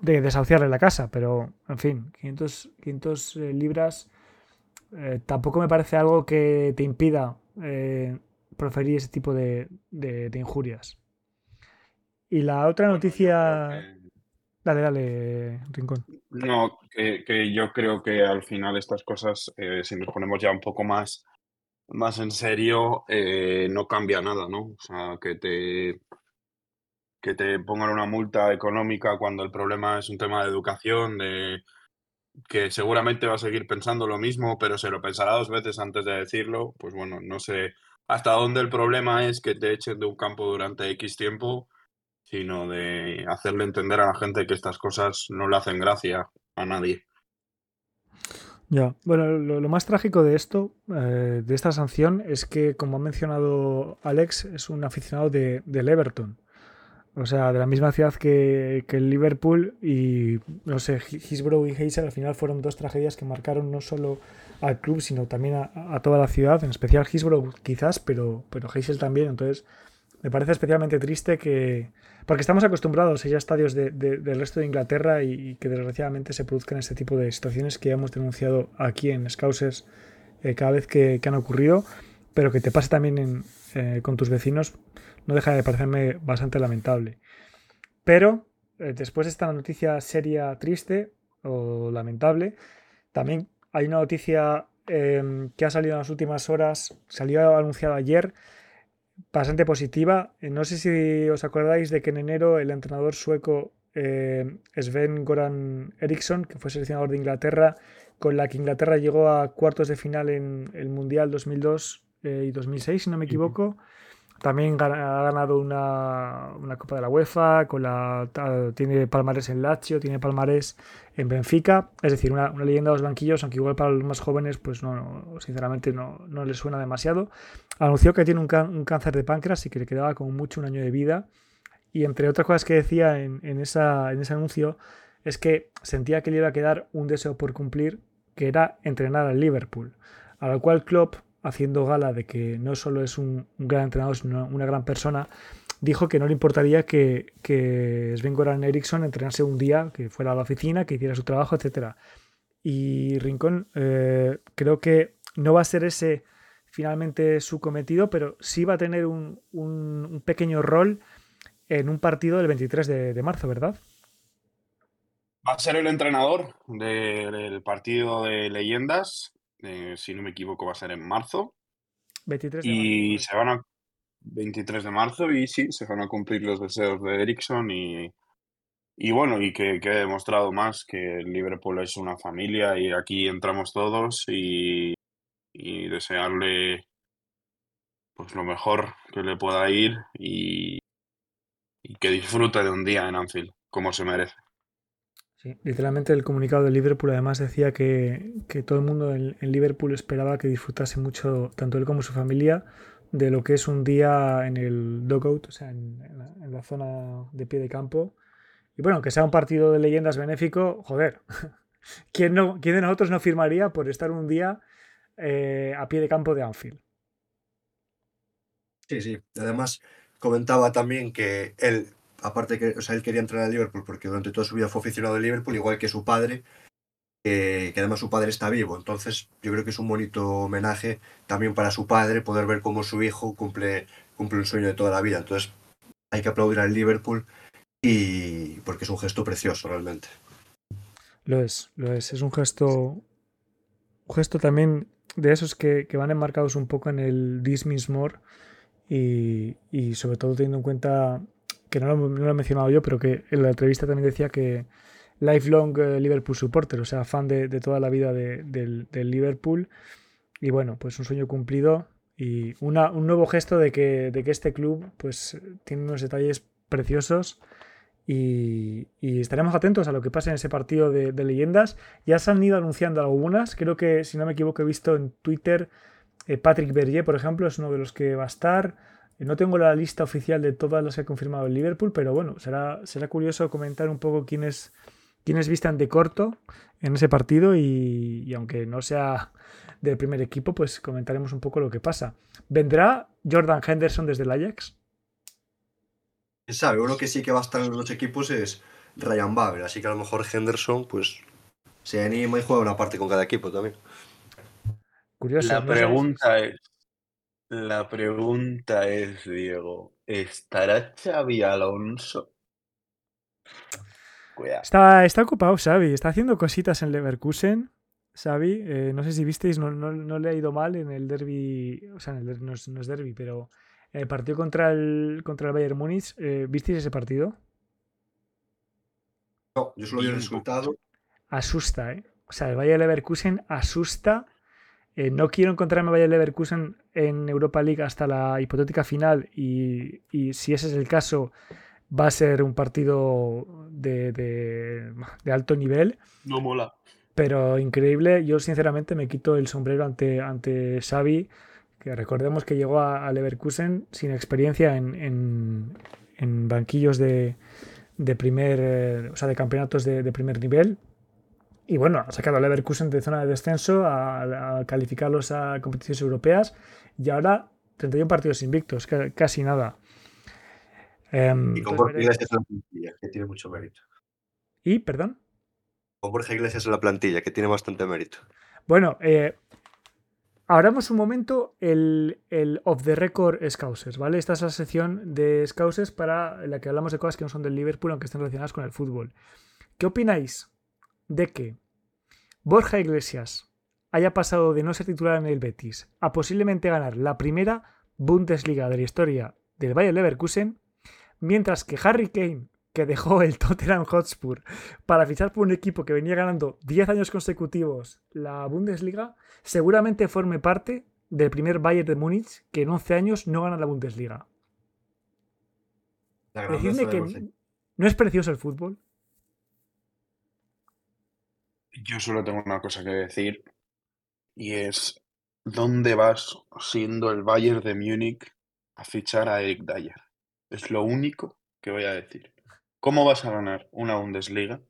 de desahuciarle la casa, pero en fin, 500, 500 eh, libras eh, tampoco me parece algo que te impida eh, proferir ese tipo de, de, de, injurias. Y la otra noticia... Dale, dale, Rincón. No, que, que, yo creo que al final estas cosas, eh, si nos ponemos ya un poco más, más en serio, no cambia nada, ¿no? O sea, que te, que te pongan una multa económica cuando el problema es un tema de educación, de que seguramente va a seguir pensando lo mismo, pero se lo pensará dos veces antes de decirlo, pues bueno, no sé hasta dónde el problema es que te echen de un campo durante X tiempo, sino de hacerle entender a la gente que estas cosas no le hacen gracia a nadie. Ya, bueno, lo, más trágico de esto, eh, de esta sanción, es que, como ha mencionado Alex, es un aficionado de, del Everton. O sea, de la misma ciudad que, que, el Liverpool y, no sé, Hillsborough y Heysel al final fueron dos tragedias que marcaron no solo al club, sino también a, a toda la ciudad, en especial Hillsborough quizás, pero, pero Heysel también. Entonces, me parece especialmente triste que... Porque estamos acostumbrados a ir a estadios de, de, del resto de Inglaterra y, y, que desgraciadamente se produzcan este tipo de situaciones que ya hemos denunciado aquí en Scousers eh, cada vez que, que, han ocurrido, pero que te pase también en, eh, con tus vecinos no deja de parecerme bastante lamentable. Pero eh, después de esta noticia seria, triste o lamentable, también hay una noticia eh, que ha salido en las últimas horas, salió anunciada ayer, bastante positiva. Eh, no sé si os acordáis de que en enero el entrenador sueco eh, Sven Goran Eriksson, que fue seleccionador de Inglaterra, con la que Inglaterra llegó a cuartos de final en el Mundial 2002 eh, y 2006, si no me equivoco. También ha ganado una, una, Copa de la UEFA, con la, tiene palmarés en Lazio, tiene palmarés en Benfica, es decir, una, una, leyenda de los banquillos, aunque igual para los más jóvenes, pues no, sinceramente no, no les suena demasiado. Anunció que tiene un, un, cáncer de páncreas y que le quedaba como mucho un año de vida. Y entre otras cosas que decía en, en, esa, en ese anuncio, es que sentía que le iba a quedar un deseo por cumplir, que era entrenar al Liverpool. A lo cual Klopp haciendo gala de que no solo es un, gran entrenador, sino una gran persona, dijo que no le importaría que, que Sven Goran Eriksson entrenase un día, que fuera a la oficina, que hiciera su trabajo, etc. Y Rincón, eh, creo que no va a ser ese finalmente su cometido, pero sí va a tener un, un, pequeño rol en un partido del 23 de, marzo, ¿verdad? Va a ser el entrenador de, del partido de leyendas eh, si no me equivoco, va a ser en marzo. 23 de y marzo. se van a 23 de marzo y sí, se van a cumplir los deseos de Ericsson y, y bueno, y que, que he demostrado más que el Liverpool es una familia y aquí entramos todos y, y desearle pues lo mejor que le pueda ir y, y que disfrute de un día en Anfield, como se merece. Literalmente el comunicado de Liverpool además decía que, que todo el mundo en, Liverpool esperaba que disfrutase mucho, tanto él como su familia, de lo que es un día en el dugout, o sea, en, en, la, en la, zona de pie de campo. Y bueno, que sea un partido de leyendas benéfico, joder, <laughs> ¿quién, no, quién de nosotros no firmaría por estar un día eh, a pie de campo de Anfield? Sí, sí. Además, comentaba también que él aparte que, o sea, él quería entrenar a Liverpool porque durante toda su vida fue aficionado a Liverpool, igual que su padre, que además su padre está vivo. Entonces, yo creo que es un bonito homenaje también para su padre poder ver cómo su hijo cumple, cumple un sueño de toda la vida. Entonces, hay que aplaudir al Liverpool y porque es un gesto precioso realmente. Lo es, lo es. Es un gesto, un gesto también de esos que, que van enmarcados un poco en el This More y, y sobre todo teniendo en cuenta que no lo, lo, he mencionado yo, pero que en la entrevista también decía que lifelong eh, Liverpool supporter, o sea, fan de, de toda la vida de, del, del, Liverpool. Y bueno, pues un sueño cumplido y una, un nuevo gesto de que, de que este club pues tiene unos detalles preciosos y, y, estaremos atentos a lo que pase en ese partido de, de, leyendas. Ya se han ido anunciando algunas, creo que si no me equivoco he visto en Twitter eh, Patrick Berger, por ejemplo, es uno de los que va a estar. No tengo la lista oficial de todas las que ha confirmado el Liverpool, pero bueno, será, será curioso comentar un poco quiénes, quiénes vistan de corto en ese partido y, y, aunque no sea del primer equipo, pues comentaremos un poco lo que pasa. ¿Vendrá Jordan Henderson desde el Ajax? quién sabe, uno que sí que va a estar en los equipos es Ryan Babel, así que a lo mejor Henderson pues se anima y juega una parte con cada equipo también. Curioso. La pregunta es, la pregunta es, Diego, ¿estará Xavi Alonso? Cuidado. Está, está ocupado Xavi, está haciendo cositas en Leverkusen. Xavi, eh, no sé si visteis, no, no, no, le ha ido mal en el derby, o sea, en el, no, es, no es derby, pero el partido contra el, contra el Bayern Múnich, eh, ¿visteis ese partido? No, yo solo vi el resultado. Asusta, ¿eh? O sea, el Bayern Leverkusen asusta. Eh, no quiero encontrarme Bayern Leverkusen en Europa League hasta la hipotética final y, y, si ese es el caso va a ser un partido de, de, de alto nivel. No mola. Pero increíble. Yo sinceramente me quito el sombrero ante, ante Xavi que recordemos que llegó a, a Leverkusen sin experiencia en, en, en banquillos de, de, primer, eh, o sea, de campeonatos de, de, primer nivel. Y bueno, ha sacado a Leverkusen de zona de descenso a, a calificarlos a competiciones europeas y ahora 31 partidos invictos, casi nada. Um, y con Borja Iglesias en la plantilla, que tiene mucho mérito. ¿Y, perdón? Con Borja Iglesias en la plantilla, que tiene bastante mérito. Bueno, eh, Hablamos un momento el, el off the record Scousers, ¿vale? Esta es la sección de Scousers para la que hablamos de cosas que no son del Liverpool, aunque estén relacionadas con el fútbol. ¿Qué opináis de que Borja Iglesias haya pasado de no ser titular en el Betis a posiblemente ganar la primera Bundesliga de la historia del Bayer Leverkusen, mientras que Harry Kane que dejó el <laughs> Tottenham Hotspur para fichar por un equipo que venía ganando 10 años consecutivos la Bundesliga, seguramente forme parte del primer Bayern de Múnich que en 11 años no gana la Bundesliga. La Decidme que no es precioso el fútbol. Yo solo tengo una cosa que decir y es ¿dónde vas siendo el Bayern de Múnich a fichar a Eric Dyer? Es lo único que voy a decir. ¿Cómo vas a ganar una Bundesliga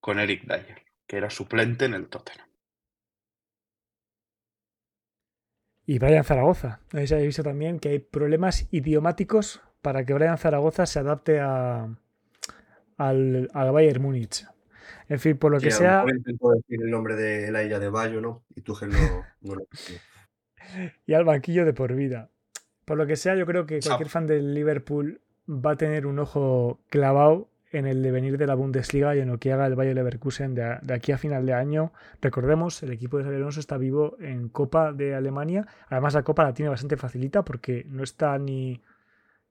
con Eric Dyer, que era suplente en el Tottenham? Y Brian Zaragoza. Habéis visto también que hay problemas idiomáticos para que Brian Zaragoza se adapte a, al, al Bayern Múnich. En fin, por lo sí, que sea. Intento decir el nombre de la isla de Bayo, ¿no? Y no, no lo <laughs> Y al banquillo de por vida. Por lo que sea, yo creo que cualquier fan del Liverpool va a tener un ojo clavado en el devenir de la Bundesliga y en lo que haga el Bayer Leverkusen de, de aquí a final de año. Recordemos, el equipo de Xabi Alonso está vivo en Copa de Alemania. Además, la Copa la tiene bastante facilita porque no está ni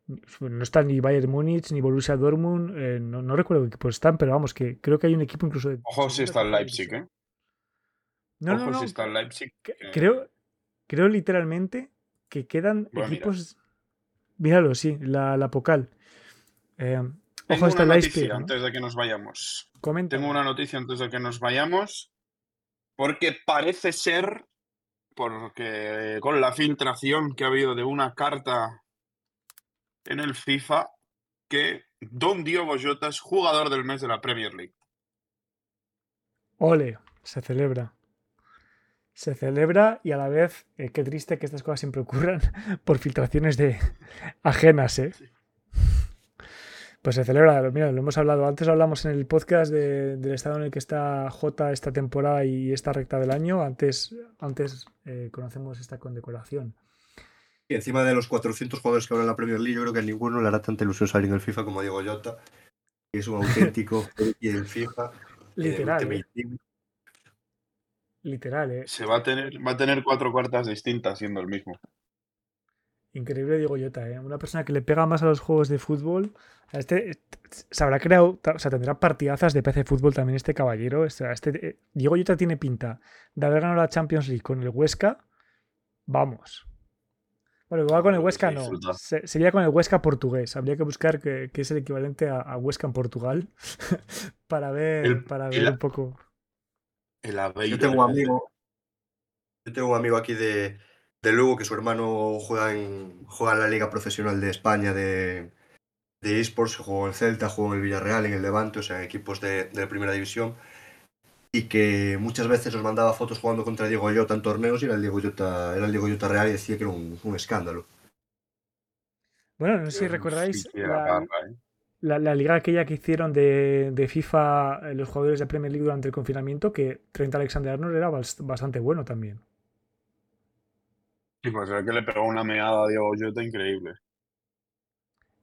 no está ni Bayern Múnich ni Borussia Dortmund. Eh, no, no, recuerdo qué equipos están, pero vamos, que creo que hay un equipo incluso de. Ojo si está el Leipzig, ¿eh? No, Ojo no, no. si está el Leipzig. Creo, creo literalmente que quedan equipos. Míralo, sí, la, la Pocal. Eh, Tengo ojo, está una noticia Leipzig. ¿no? antes de que nos vayamos. Comenta. Tengo una noticia antes de que nos vayamos. Porque parece ser, porque con la filtración que ha habido de una carta en el FIFA, que Don Diogo Jota es jugador del mes de la Premier League. Ole, se celebra. Se celebra y a la vez, eh, qué triste que estas cosas siempre ocurran <laughs> por filtraciones de <laughs> ajenas, ¿eh? Pues se celebra, mira, lo hemos hablado, antes hablamos en el podcast de, del estado en el que está J esta temporada y esta recta del año, antes, antes eh, conocemos esta condecoración. Y encima de los 400 jugadores que habrá en la Premier League, yo creo que a ninguno le hará tanta ilusión salir en el FIFA como Diego Jota, que es un auténtico <laughs> friki del FIFA. y Literal, ¿eh? Literal, ¿eh? Se va a tener, va a tener cuatro cuartas distintas siendo el mismo. Increíble Diego Jota, ¿eh? Una persona que le pega más a los juegos de fútbol. O sea, Este eh, se habrá creado, o sea, tendrá partidazas de PC fútbol también este caballero. Este, eh, Diego Jota tiene pinta de haber ganado la Champions League con el Huesca. Vamos. Bueno, igual con el Huesca no. Se- sería con el Huesca portugués. Habría que buscar que, que es el equivalente a, a Huesca en Portugal <laughs> para ver, El- para el- ver un poco. El Yo tengo un amigo. Yo tengo un amigo aquí de, de Lugo que su hermano juega en, juega en la Liga Profesional de España de, de eSports, jugó en el Celta, jugó en el Villarreal, en el Levante, o sea, en equipos de, de primera división. Y que muchas veces nos mandaba fotos jugando contra Diego Jota en torneos y era el Diego Jota, era el Diego Jota real y decía que era un, un escándalo. Bueno, no sé si recordáis la ¿eh? la, la liga aquella que hicieron de, de FIFA eh, los jugadores de Premier League durante el confinamiento, que Trent Alexander-Arnold era bast- bastante bueno también. Sí, pues es que le pegó una meada a Diego Jota increíble.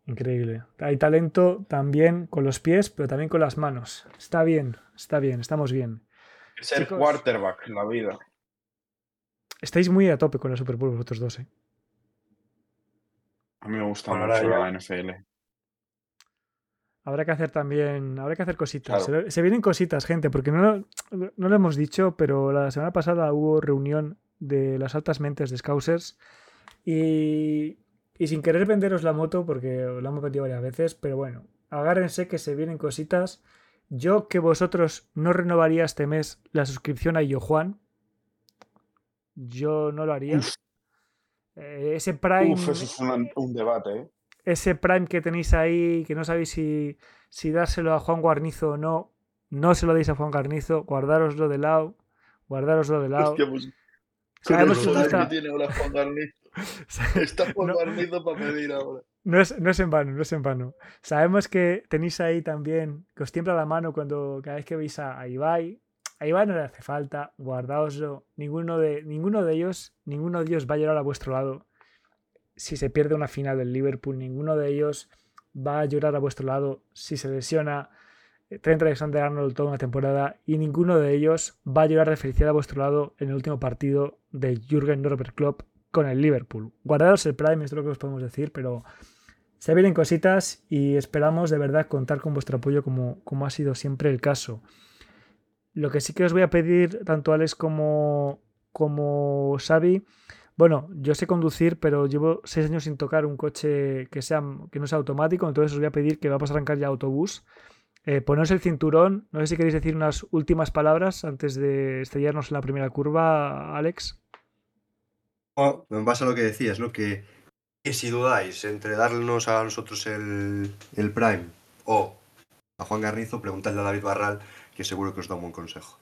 Increíble. Hay talento también con los pies, pero también con las manos. Está bien, está bien, estamos bien. Es ser Chicos. quarterback en la vida. Estáis muy a tope con la Super Bowl vosotros dos, ¿eh? A mí me gusta Bueno, mucho la NFL. Habrá que hacer también, habrá que hacer cositas. Claro. Se, se vienen cositas, gente, porque no, lo- no lo hemos dicho, pero la semana pasada hubo reunión de las altas mentes de Scousers y, y sin querer venderos la moto, porque os la hemos vendido varias veces, pero bueno, agárrense que se vienen cositas. Yo que vosotros no renovaría este mes la suscripción a Yo Juan, yo no lo haría. Uf. Eh, ese Prime Uf, eso es un, un debate, ¿eh? ese Prime que tenéis ahí, que no sabéis si, si dárselo a Juan Guarnizo o no, no se lo deis a Juan Guarnizo, guardároslo de lado, guardároslo de lado. Hostia, pues, Sabemos que tiene Juan Garnizo. <laughs> Está Juan No. Para pedir ahora. No es, no es en vano, no es en vano. Sabemos que tenéis ahí también, que os tiembla la mano cuando cada vez que veis a, a Ibai. A Ibai no le hace falta, guardaoslo. Ninguno de, ninguno de ellos, ninguno de ellos va a llorar a vuestro lado si se pierde una final del Liverpool. Ninguno de ellos va a llorar a vuestro lado si se lesiona eh, Trent Alexander-Arnold toda una temporada. Y ninguno de ellos va a llorar de felicidad a vuestro lado en el último partido de Jürgen Norbert Klopp con el Liverpool. Guardaos el Prime, es lo que os podemos decir, pero se vienen cositas y esperamos de verdad contar con vuestro apoyo como, como ha sido siempre el caso. Lo que sí que os voy a pedir, tanto Alex como, como Xavi, bueno, yo sé conducir, pero llevo seis años sin tocar un coche que, sea, que no sea automático, entonces os voy a pedir que vamos a arrancar ya autobús. Eh, el cinturón, no sé si queréis decir unas últimas palabras antes de estrellarnos en la primera curva, Alex. Bueno, en base a lo que decías, ¿no? Que, que si dudáis entre darnos a nosotros el, el Prime o a Juan Garnizo, preguntadle a David Barral, que seguro que os da un buen consejo.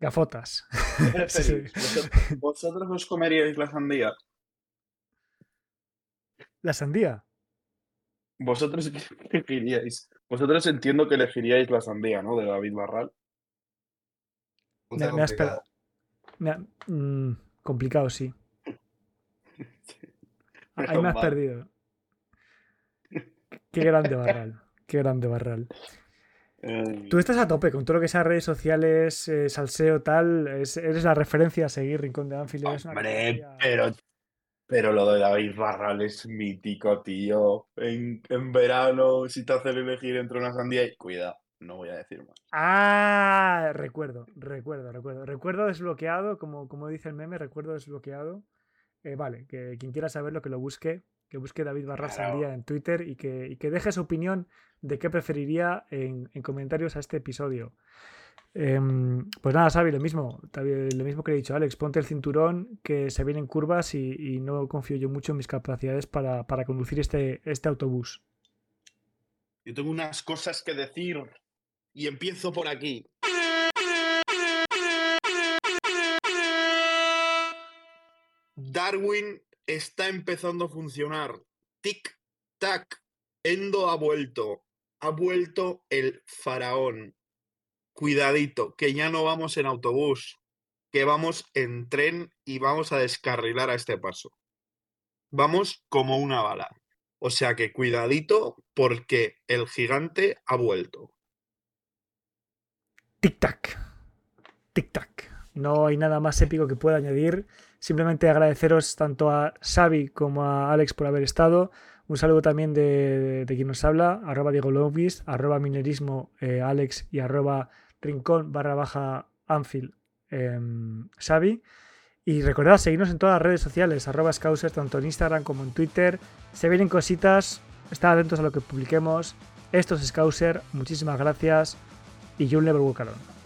Gafotas. <laughs> ¿Vosotros, os comeríais la sandía? La sandía. ¿Vosotros elegiríais? Vosotros entiendo que elegiríais la sandía, ¿no? De David Barral. Me- me has. Me mm, complicado, sí. <laughs> Ahí me has perdido. Qué grande Barral. Qué grande Barral. Tú estás a tope con todo lo que sea redes sociales, eh, salseo, tal. es- eres la referencia a seguir Rincón de Anfield. Hombre, pero, pero lo de David Barral es mítico, tío. En, en verano, si te hacen elegir entre una sandía y... Cuidado, no voy a decir más. Ah, recuerdo, recuerdo, recuerdo. Recuerdo desbloqueado, como, como dice el meme, recuerdo desbloqueado. Eh, vale, que quien quiera saberlo, que lo busque, que busque David Barral Claro. Sandía en Twitter y que, y que deje su opinión de qué preferiría en, en comentarios a este episodio. Em, pues nada, Xavi, lo mismo, lo mismo que le he dicho, Alex, ponte el cinturón, que se vienen curvas y, y no confío yo mucho en mis capacidades para, para conducir este, este autobús. Yo tengo unas cosas que decir y empiezo por aquí. Darwin está empezando a funcionar. Tic, tac. Endo ha vuelto. Ha vuelto el faraón. Cuidadito, que ya no vamos en autobús. que vamos en tren y vamos a descarrilar a este paso. Vamos como una bala. O sea que cuidadito porque el gigante ha vuelto. Tic-tac. Tic-tac. No hay nada más épico que pueda añadir. Simplemente agradeceros tanto a Xavi como a Alex por haber estado. Un saludo también de, quien nos habla, arroba Diego Lovis, arroba minerismo eh, Alex y arroba rincón barra baja Anfield eh, Xavi. Y recordad seguirnos en todas las redes sociales, arroba Scouser, tanto en Instagram como en Twitter. Se vienen cositas, estad atentos a lo que publiquemos. Esto es Scouser, muchísimas gracias y You'll Never Walk Alone.